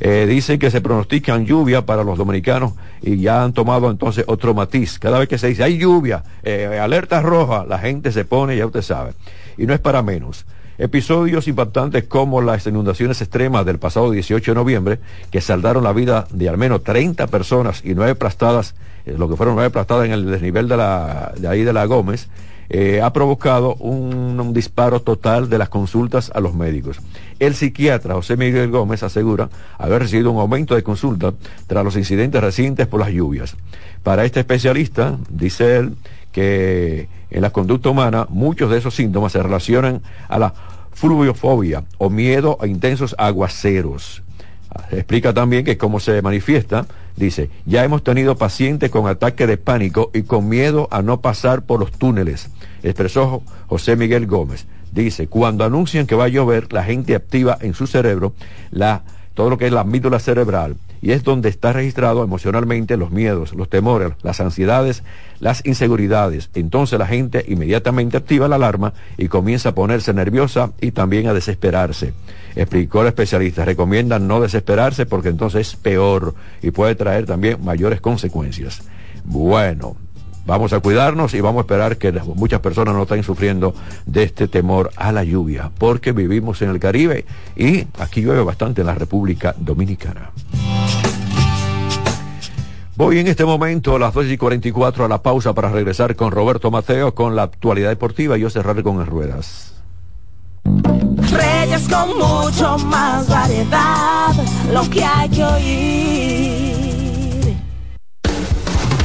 Eh, dicen que se pronostican lluvia para los dominicanos y ya han tomado entonces otro matiz. Cada vez que se dice hay lluvia, eh, alerta roja, la gente se pone, ya usted sabe. Y no es para menos. Episodios impactantes como las inundaciones extremas del pasado 18 de noviembre, que saldaron la vida de al menos 30 personas y nueve aplastadas, eh, lo que fueron nueve aplastadas en el desnivel de, la, de ahí de la Gómez, eh, ha provocado un, un, disparo total de las consultas a los médicos. El psiquiatra José Miguel Gómez asegura haber recibido un aumento de consultas tras los incidentes recientes por las lluvias. Para este especialista, dice él, que en la conducta humana muchos de esos síntomas se relacionan a la fluviofobia o miedo a intensos aguaceros. Explica también que cómo se manifiesta, dice, ya hemos tenido pacientes con ataque de pánico y con miedo a no pasar por los túneles, expresó José Miguel Gómez. Dice, cuando anuncian que va a llover, la gente activa en su cerebro la, todo lo que es la amígdala cerebral y es donde está registrado emocionalmente los miedos, los temores, las ansiedades, las inseguridades. Entonces la gente inmediatamente activa la alarma y comienza a ponerse nerviosa y también a desesperarse. Explicó el especialista, recomienda no desesperarse porque entonces es peor y puede traer también mayores consecuencias. Bueno, Vamos a cuidarnos y vamos a esperar que muchas personas no estén sufriendo de este temor a la lluvia, porque vivimos en el Caribe y aquí llueve bastante en la República Dominicana. Voy en este momento a las 2 y 44 a la pausa para regresar con Roberto Mateo con la actualidad deportiva y yo cerraré con las ruedas. Reyes con mucho más variedad, lo que hay que oír.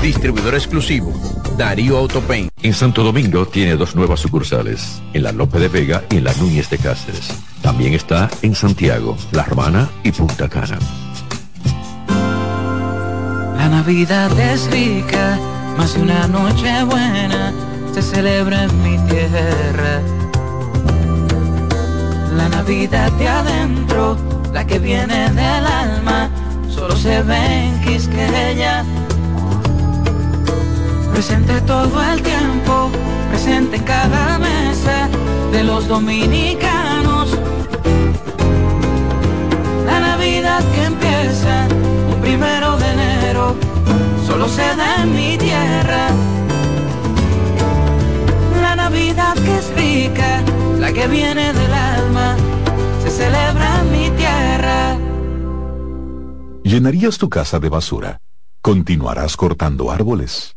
distribuidor exclusivo, Darío Autopain. En Santo Domingo tiene dos nuevas sucursales, en la Lope de Vega y en la Núñez de Cáceres. También está en Santiago, La Romana y Punta Cana. La Navidad es rica, más de una noche buena se celebra en mi tierra. La Navidad de adentro, la que viene del alma, solo se ve en Quisqueya presente todo el tiempo, presente en cada mesa de los dominicanos. La Navidad que empieza un primero de enero, solo se da en mi tierra. La Navidad que es rica, la que viene del alma, se celebra en mi tierra. ¿Llenarías tu casa de basura? ¿Continuarás cortando árboles?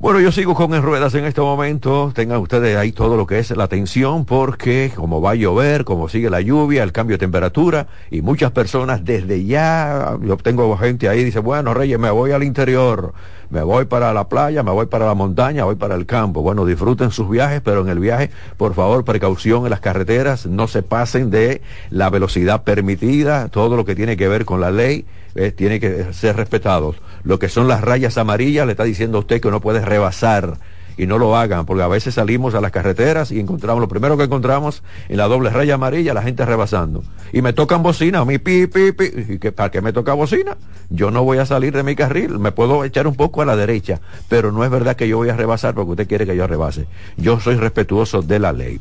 Bueno, yo sigo con en ruedas en este momento. Tengan ustedes ahí todo lo que es la atención porque como va a llover, como sigue la lluvia, el cambio de temperatura y muchas personas desde ya, yo tengo gente ahí dice, bueno, Reyes, me voy al interior me voy para la playa, me voy para la montaña, voy para el campo. Bueno, disfruten sus viajes, pero en el viaje, por favor, precaución en las carreteras, no se pasen de la velocidad permitida, todo lo que tiene que ver con la ley. Eh, tiene que ser respetado. Lo que son las rayas amarillas, le está diciendo a usted que no puede rebasar y no lo hagan, porque a veces salimos a las carreteras y encontramos, lo primero que encontramos en la doble raya amarilla, la gente rebasando. Y me tocan bocina, a mí pi, pi, pi. ¿Y que, ¿Para qué me toca bocina? Yo no voy a salir de mi carril, me puedo echar un poco a la derecha, pero no es verdad que yo voy a rebasar porque usted quiere que yo rebase. Yo soy respetuoso de la ley.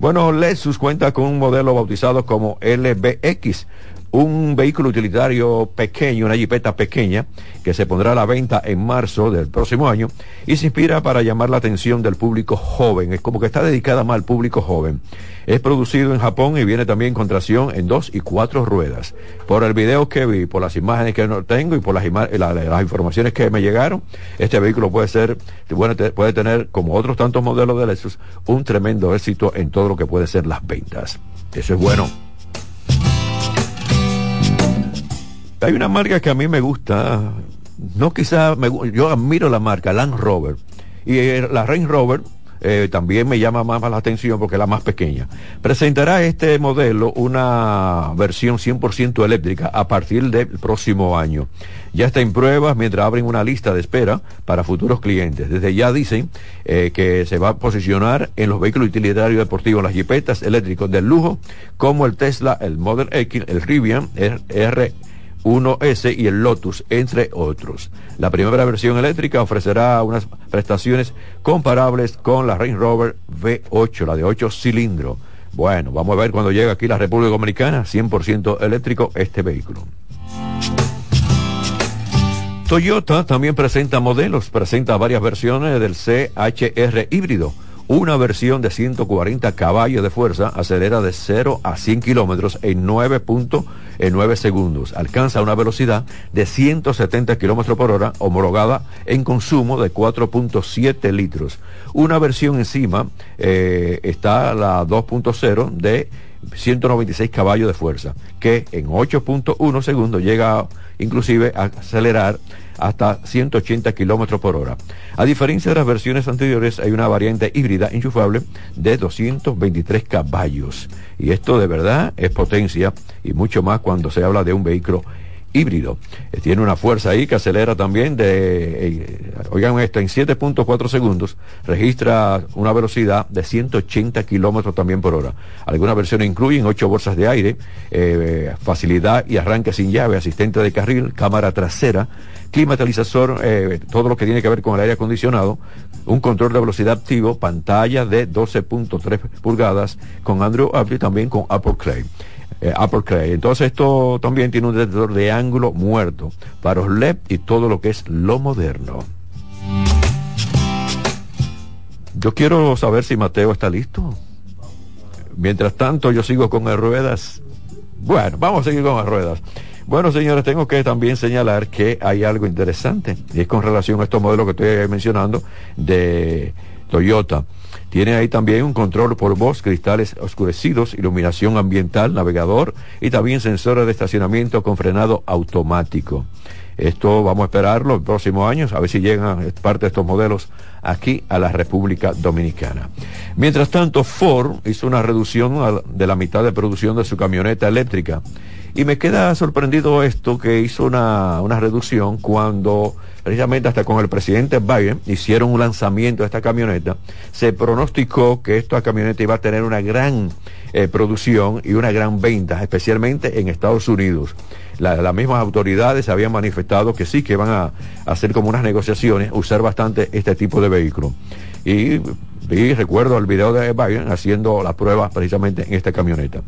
Bueno, Lexus cuenta con un modelo bautizado como LBX un vehículo utilitario pequeño, una jipeta pequeña, que se pondrá a la venta en marzo del próximo año y se inspira para llamar la atención del público joven. Es como que está dedicada más al público joven. Es producido en Japón y viene también con tracción en dos y cuatro ruedas. Por el video que vi, por las imágenes que tengo y por las, informaciones que me llegaron, este vehículo puede ser, puede tener, como otros tantos modelos de Lexus, un tremendo éxito en todo lo que puede ser las ventas. Eso es bueno. Hay una marca que a mí me gusta, no quizá, me, yo admiro la marca Land Rover. Y eh, la Range Rover eh, también me llama más la atención porque es la más pequeña. Presentará este modelo una versión 100% eléctrica a partir del próximo año. Ya está en pruebas mientras abren una lista de espera para futuros clientes. Desde ya dicen eh, que se va a posicionar en los vehículos utilitarios deportivos, las jipetas eléctricos del lujo, como el Tesla, el Model X, el Rivian, el R 1S y el Lotus, entre otros. La primera versión eléctrica ofrecerá unas prestaciones comparables con la Range Rover V8, la de 8 cilindros. Bueno, vamos a ver cuando llega aquí la República Dominicana, 100% eléctrico este vehículo. Toyota también presenta modelos, presenta varias versiones del CHR híbrido una versión de 140 caballos de fuerza acelera de 0 a 100 kilómetros en 9.9 segundos. Alcanza una velocidad de 170 kilómetros por hora, homologada en consumo de 4.7 litros. Una versión encima eh, está la 2.0 de 196 caballos de fuerza, que en 8.1 segundos llega inclusive a acelerar hasta 180 kilómetros por hora. A diferencia de las versiones anteriores, hay una variante híbrida enchufable de 223 caballos. Y esto de verdad es potencia y mucho más cuando se habla de un vehículo híbrido. Eh, tiene una fuerza ahí que acelera también de, eh, oigan esto, en 7.4 segundos registra una velocidad de 180 kilómetros también por hora. Algunas versiones incluyen 8 bolsas de aire, eh, facilidad y arranque sin llave, asistente de carril, cámara trasera, climatizador, todo lo que tiene que ver con el aire acondicionado, un control de velocidad activo, pantalla de 12.3 pulgadas con Android Auto y también con Apple Clay eh, Entonces esto también tiene un detector de ángulo muerto, para los LED y todo lo que es lo moderno. Yo quiero saber si Mateo está listo. Mientras tanto yo sigo con las ruedas. Bueno, vamos a seguir con las ruedas. Bueno, señores, tengo que también señalar que hay algo interesante y es con relación a estos modelos que estoy mencionando de Toyota. Tiene ahí también un control por voz, cristales oscurecidos, iluminación ambiental, navegador y también sensores de estacionamiento con frenado automático. Esto vamos a esperarlo en próximos años, a ver si llegan parte de estos modelos aquí a la República Dominicana. Mientras tanto, Ford hizo una reducción de la mitad de producción de su camioneta eléctrica. Y me queda sorprendido esto que hizo una, una reducción cuando precisamente hasta con el presidente Biden, hicieron un lanzamiento de esta camioneta, se pronosticó que esta camioneta iba a tener una gran eh, producción y una gran venta, especialmente en Estados Unidos. las mismas autoridades habían manifestado que sí, que van a, hacer como unas negociaciones, usar bastante este tipo de vehículo. Y, y recuerdo el video de Biden haciendo las pruebas precisamente en esta camioneta.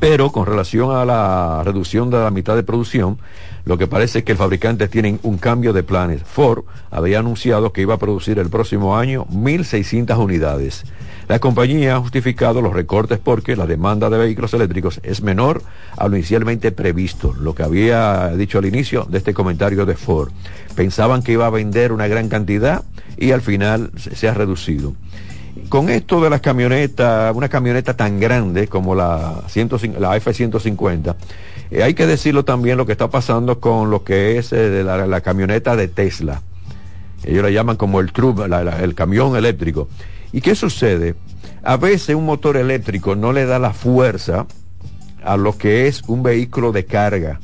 Pero con relación a la reducción de la mitad de producción, lo que parece es que el fabricante tiene un cambio de planes. Ford había anunciado que iba a producir el próximo año 1.600 unidades. La compañía ha justificado los recortes porque la demanda de vehículos eléctricos es menor a lo inicialmente previsto, lo que había dicho al inicio de este comentario de Ford. Pensaban que iba a vender una gran cantidad y al final se ha reducido con esto de las camionetas, una camioneta tan grande como la, la F-150, eh, hay que decirlo también lo que está pasando con lo que es eh, la, camioneta de Tesla. Ellos la llaman como el truck, el camión eléctrico. ¿Y qué sucede? A veces un motor eléctrico no le da la fuerza a lo que es un vehículo de carga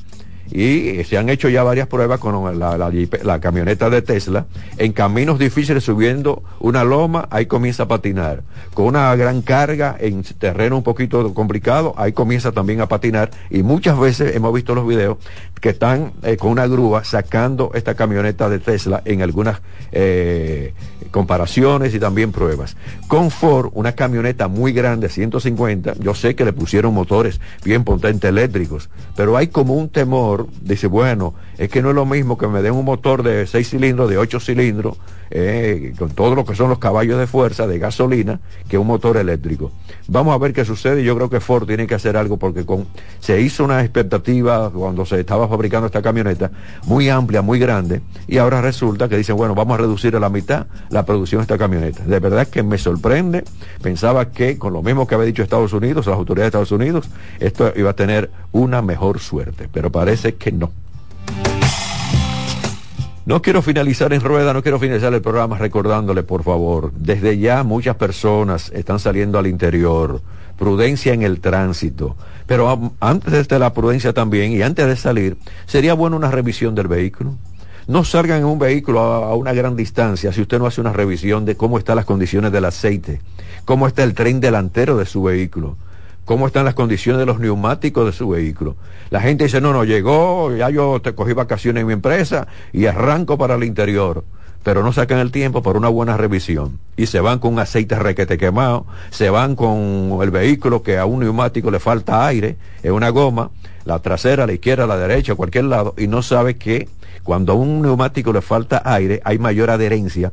y se han hecho ya varias pruebas con la, camioneta de Tesla en caminos difíciles subiendo una loma, ahí comienza a patinar. Con una gran carga en terreno un poquito complicado, ahí comienza también a patinar y muchas veces hemos visto los videos que están eh, con una grúa sacando esta camioneta de Tesla en algunas eh, comparaciones y también pruebas. Con Ford, una camioneta muy grande, 150, yo sé que le pusieron motores bien potentes eléctricos, pero hay como un temor, dice, bueno, es que no es lo mismo que me den un motor de 6 cilindros, de 8 cilindros, eh, con todo lo que son los caballos de fuerza de gasolina, que un motor eléctrico. Vamos a ver qué sucede. Yo creo que Ford tiene que hacer algo porque con, se hizo una expectativa cuando se estaba fabricando esta camioneta muy amplia, muy grande, y ahora resulta que dicen, bueno, vamos a reducir a la mitad la producción de esta camioneta. De verdad que me sorprende. Pensaba que con lo mismo que había dicho Estados Unidos, las autoridades de Estados Unidos, esto iba a tener una mejor suerte, pero parece que no. No quiero finalizar en rueda, no quiero finalizar el programa recordándole, por favor, desde ya muchas personas están saliendo al interior, prudencia en el tránsito, pero antes de la prudencia también y antes de salir, sería bueno una revisión del vehículo. No salgan en un vehículo a, una gran distancia si usted no hace una revisión de cómo están las condiciones del aceite, cómo está el tren delantero de su vehículo cómo están las condiciones de los neumáticos de su vehículo. La gente dice, no, no, llegó, ya yo te cogí vacaciones en mi empresa y arranco para el interior. Pero no sacan el tiempo por una buena revisión. Y se van con un aceite requete quemado, se van con el vehículo que a un neumático le falta aire, es una goma, la trasera, la izquierda, la derecha, cualquier lado, y no sabe que cuando a un neumático le falta aire hay mayor adherencia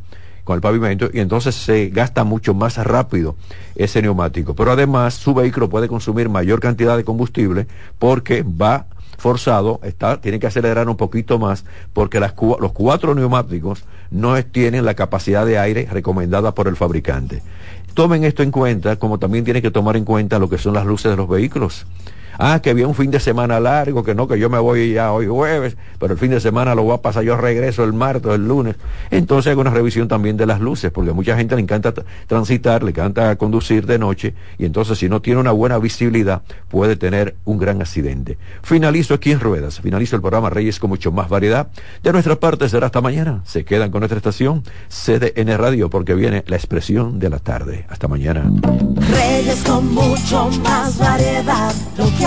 con el pavimento y entonces se gasta mucho más rápido ese neumático. Pero además su vehículo puede consumir mayor cantidad de combustible porque va forzado, está, tiene que acelerar un poquito más porque los cuatro neumáticos no tienen la capacidad de aire recomendada por el fabricante. Tomen esto en cuenta, como también tienen que tomar en cuenta lo que son las luces de los vehículos. Ah, que había un fin de semana largo, que no, que yo me voy ya hoy jueves, pero el fin de semana lo voy a pasar, yo regreso el martes, el lunes. Entonces hago una revisión también de las luces, porque a mucha gente le encanta transitar, le encanta conducir de noche, y entonces si no tiene una buena visibilidad, puede tener un gran accidente. Finalizo aquí en Ruedas, finalizo el programa Reyes con mucho más variedad. De nuestra parte será hasta mañana. Se quedan con nuestra estación CDN Radio, porque viene la expresión de la tarde. Hasta mañana. Reyes con mucho más variedad, lo que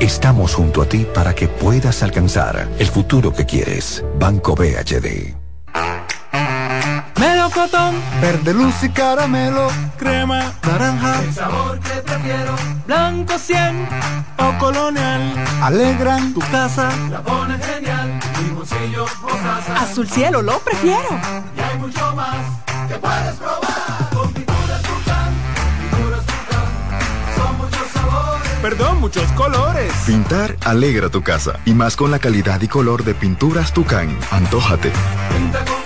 Estamos junto a ti para que puedas alcanzar el futuro que quieres. Banco BHD. Melocotón, verde luz y caramelo, crema, naranja, el sabor que prefiero, blanco 100 o colonial, alegran. Tu casa, la ponen genial, limoncillo, mostaza, azul cielo lo prefiero, y hay mucho más que puedes probar, perdón, muchos colores. Pintar alegra tu casa, y más con la calidad y color de pinturas Tucán, antójate. pinta con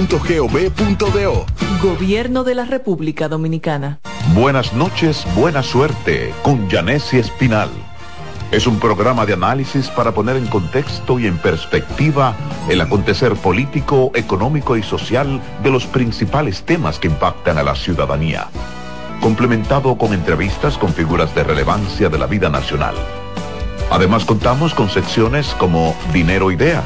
Gobierno de la República Dominicana. Buenas noches, buena suerte con Janessi Espinal. Es un programa de análisis para poner en contexto y en perspectiva el acontecer político, económico y social de los principales temas que impactan a la ciudadanía. Complementado con entrevistas con figuras de relevancia de la vida nacional. Además contamos con secciones como Dinero Ideas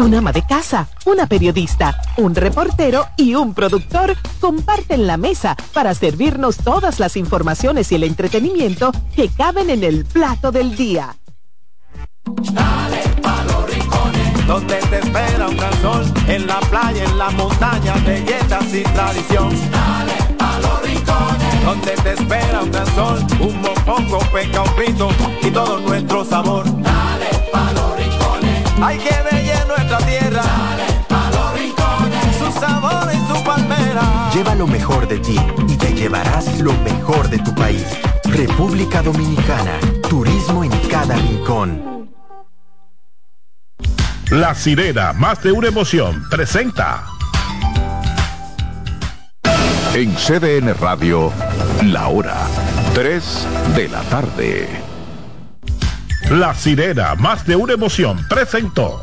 una ama de casa, una periodista, un reportero y un productor comparten la mesa para servirnos todas las informaciones y el entretenimiento que caben en el plato del día. Dale pa' los rincones, donde te espera un gran sol, en la playa, en la montaña, belletas y tradición. Dale pa' los rincones, donde te espera un gran sol, un mopongo, peca, un frito y todo nuestro sabor. Dale pa' los rincones, hay que bella nuestra tierra. Pa' los rincones, su sabor y su palmera. Lleva lo mejor de ti y te llevarás lo mejor de tu país. República Dominicana, turismo en cada rincón. La sirena, más de una emoción, presenta. En CDN Radio, la hora 3 de la tarde. La sirena, más de una emoción, presentó.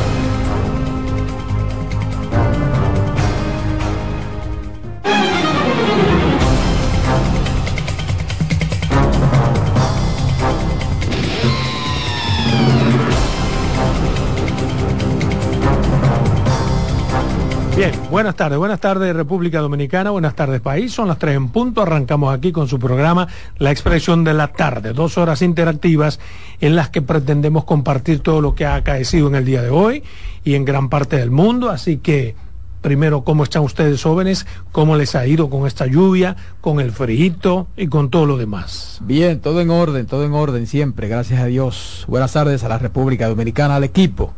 Bien, buenas tardes, buenas tardes República Dominicana, buenas tardes país, son las tres en punto, arrancamos aquí con su programa La Expresión de la Tarde, dos horas interactivas en las que pretendemos compartir todo lo que ha acaecido en el día de hoy y en gran parte del mundo, así que primero, ¿cómo están ustedes jóvenes? ¿Cómo les ha ido con esta lluvia, con el frío y con todo lo demás? Bien, todo en orden, todo en orden siempre, gracias a Dios. Buenas tardes a la República Dominicana, al equipo,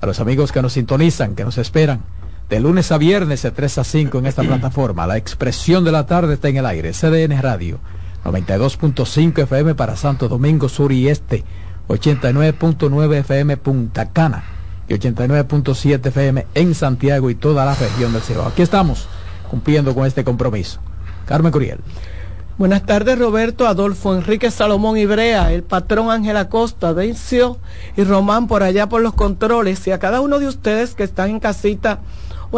a los amigos que nos sintonizan, que nos esperan de lunes a viernes de 3 a 5 en esta plataforma. La expresión de la tarde está en el aire. CDN Radio, 92.5 FM para Santo Domingo Sur y Este, 89.9 FM Punta Cana y 89.7 FM en Santiago y toda la región del Cibao. Aquí estamos cumpliendo con este compromiso. Carmen Curiel. Buenas tardes, Roberto, Adolfo, Enrique Salomón Ibrea, el patrón Ángel Acosta, Dencio y Román por allá por los controles y a cada uno de ustedes que están en casita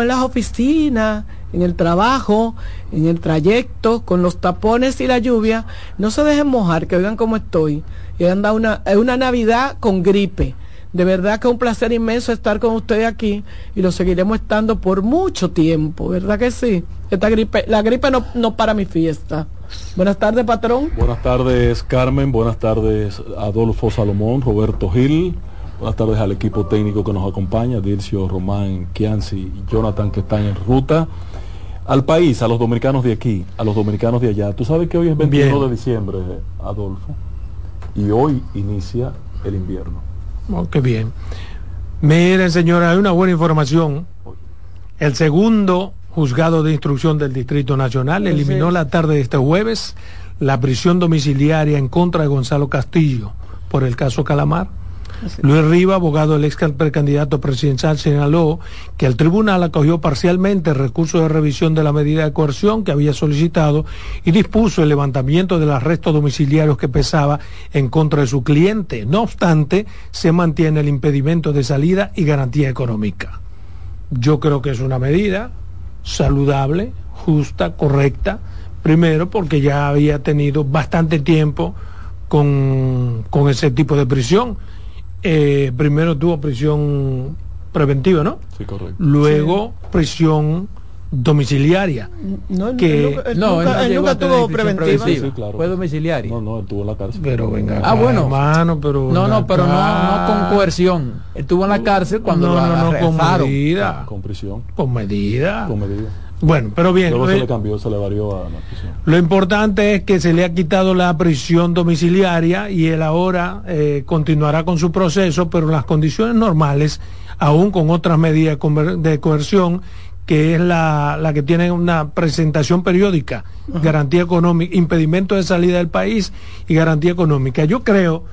en las oficinas, en el trabajo, en el trayecto, con los tapones y la lluvia, no se dejen mojar, que oigan cómo estoy. Y anda una, una Navidad con gripe. De verdad que es un placer inmenso estar con ustedes aquí y lo seguiremos estando por mucho tiempo, ¿verdad que sí? Esta gripe, la gripe no, no para mi fiesta. Buenas tardes, patrón. Buenas tardes, Carmen. Buenas tardes, Adolfo Salomón, Roberto Gil. Buenas tardes al equipo técnico que nos acompaña, Dircio, Román, Kianci y Jonathan que están en ruta. Al país, a los dominicanos de aquí, a los dominicanos de allá. Tú sabes que hoy es 21 Bien. de diciembre, Adolfo, y hoy inicia el invierno. Oh, qué bien. Miren, señora, hay una buena información. El segundo juzgado de instrucción del Distrito Nacional eliminó la tarde de este jueves la prisión domiciliaria en contra de Gonzalo Castillo por el caso Calamar. Luis Riva, abogado del ex precandidato presidencial, señaló que el tribunal acogió parcialmente el recurso de revisión de la medida de coerción que había solicitado y dispuso el levantamiento del arresto domiciliario que pesaba en contra de su cliente. No obstante, se mantiene el impedimento de salida y garantía económica. Yo creo que es una medida saludable, justa, correcta. Primero, porque ya había tenido bastante tiempo con, con ese tipo de prisión. Eh, primero tuvo prisión preventiva, ¿no? Sí, correcto. Luego prisión domiciliaria. No, que él nunca- él nunca- él nunca tuvo preventiva. Sí, claro. Fue domiciliario. No, no, estuvo en la cárcel. Pero venga. Ah, bueno. Hermano, pero No, no, pero no, no con coerción. Estuvo en la cárcel cuando No, lo no, no, con arrestaron. medida. Con prisión. Con medida. Con medida. Bueno, pero bien. Luego se eh, le cambió, se le varió a la prisión. Lo importante es que se le ha quitado la prisión domiciliaria y él ahora eh, continuará con su proceso, pero en las condiciones normales, aún con otras medidas de coerción, que es la, la que tiene una presentación periódica, garantía económica, impedimento de salida del país y garantía económica. Yo creo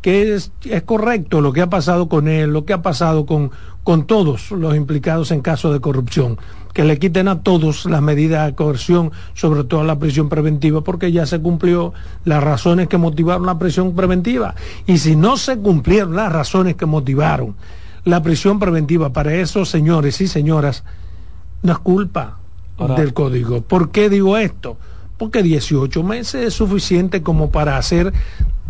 que es, es, correcto lo que ha pasado con él, lo que ha pasado con, con todos los implicados en casos de corrupción, que le quiten a todos las medidas de coerción, sobre todo la prisión preventiva, porque ya se cumplió las razones que motivaron la prisión preventiva. Y si no se cumplieron las razones que motivaron la prisión preventiva para esos señores y señoras, no es culpa Ahora, del código. ¿Por qué digo esto? Porque 18 meses es suficiente como para hacer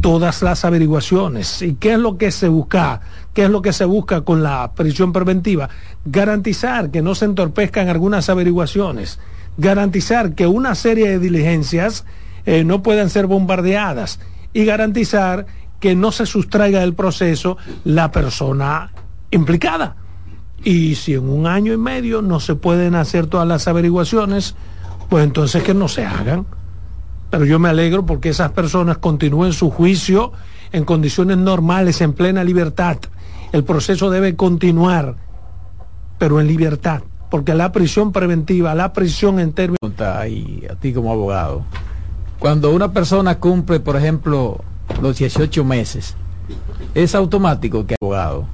todas las averiguaciones. ¿Y qué es lo que se busca? ¿Qué es lo que se busca con la prisión preventiva? Garantizar que no se entorpezcan algunas averiguaciones, garantizar que una serie de diligencias eh, no puedan ser bombardeadas y garantizar que no se sustraiga del proceso la persona implicada. Y si en un año y medio no se pueden hacer todas las averiguaciones, pues entonces que no se hagan. Pero yo me alegro porque esas personas continúen su juicio en condiciones normales, en plena libertad. El proceso debe continuar, pero en libertad. Porque la prisión preventiva, la prisión en términos... Y a ti como abogado, cuando una persona cumple, por ejemplo, los 18 meses, es automático que abogado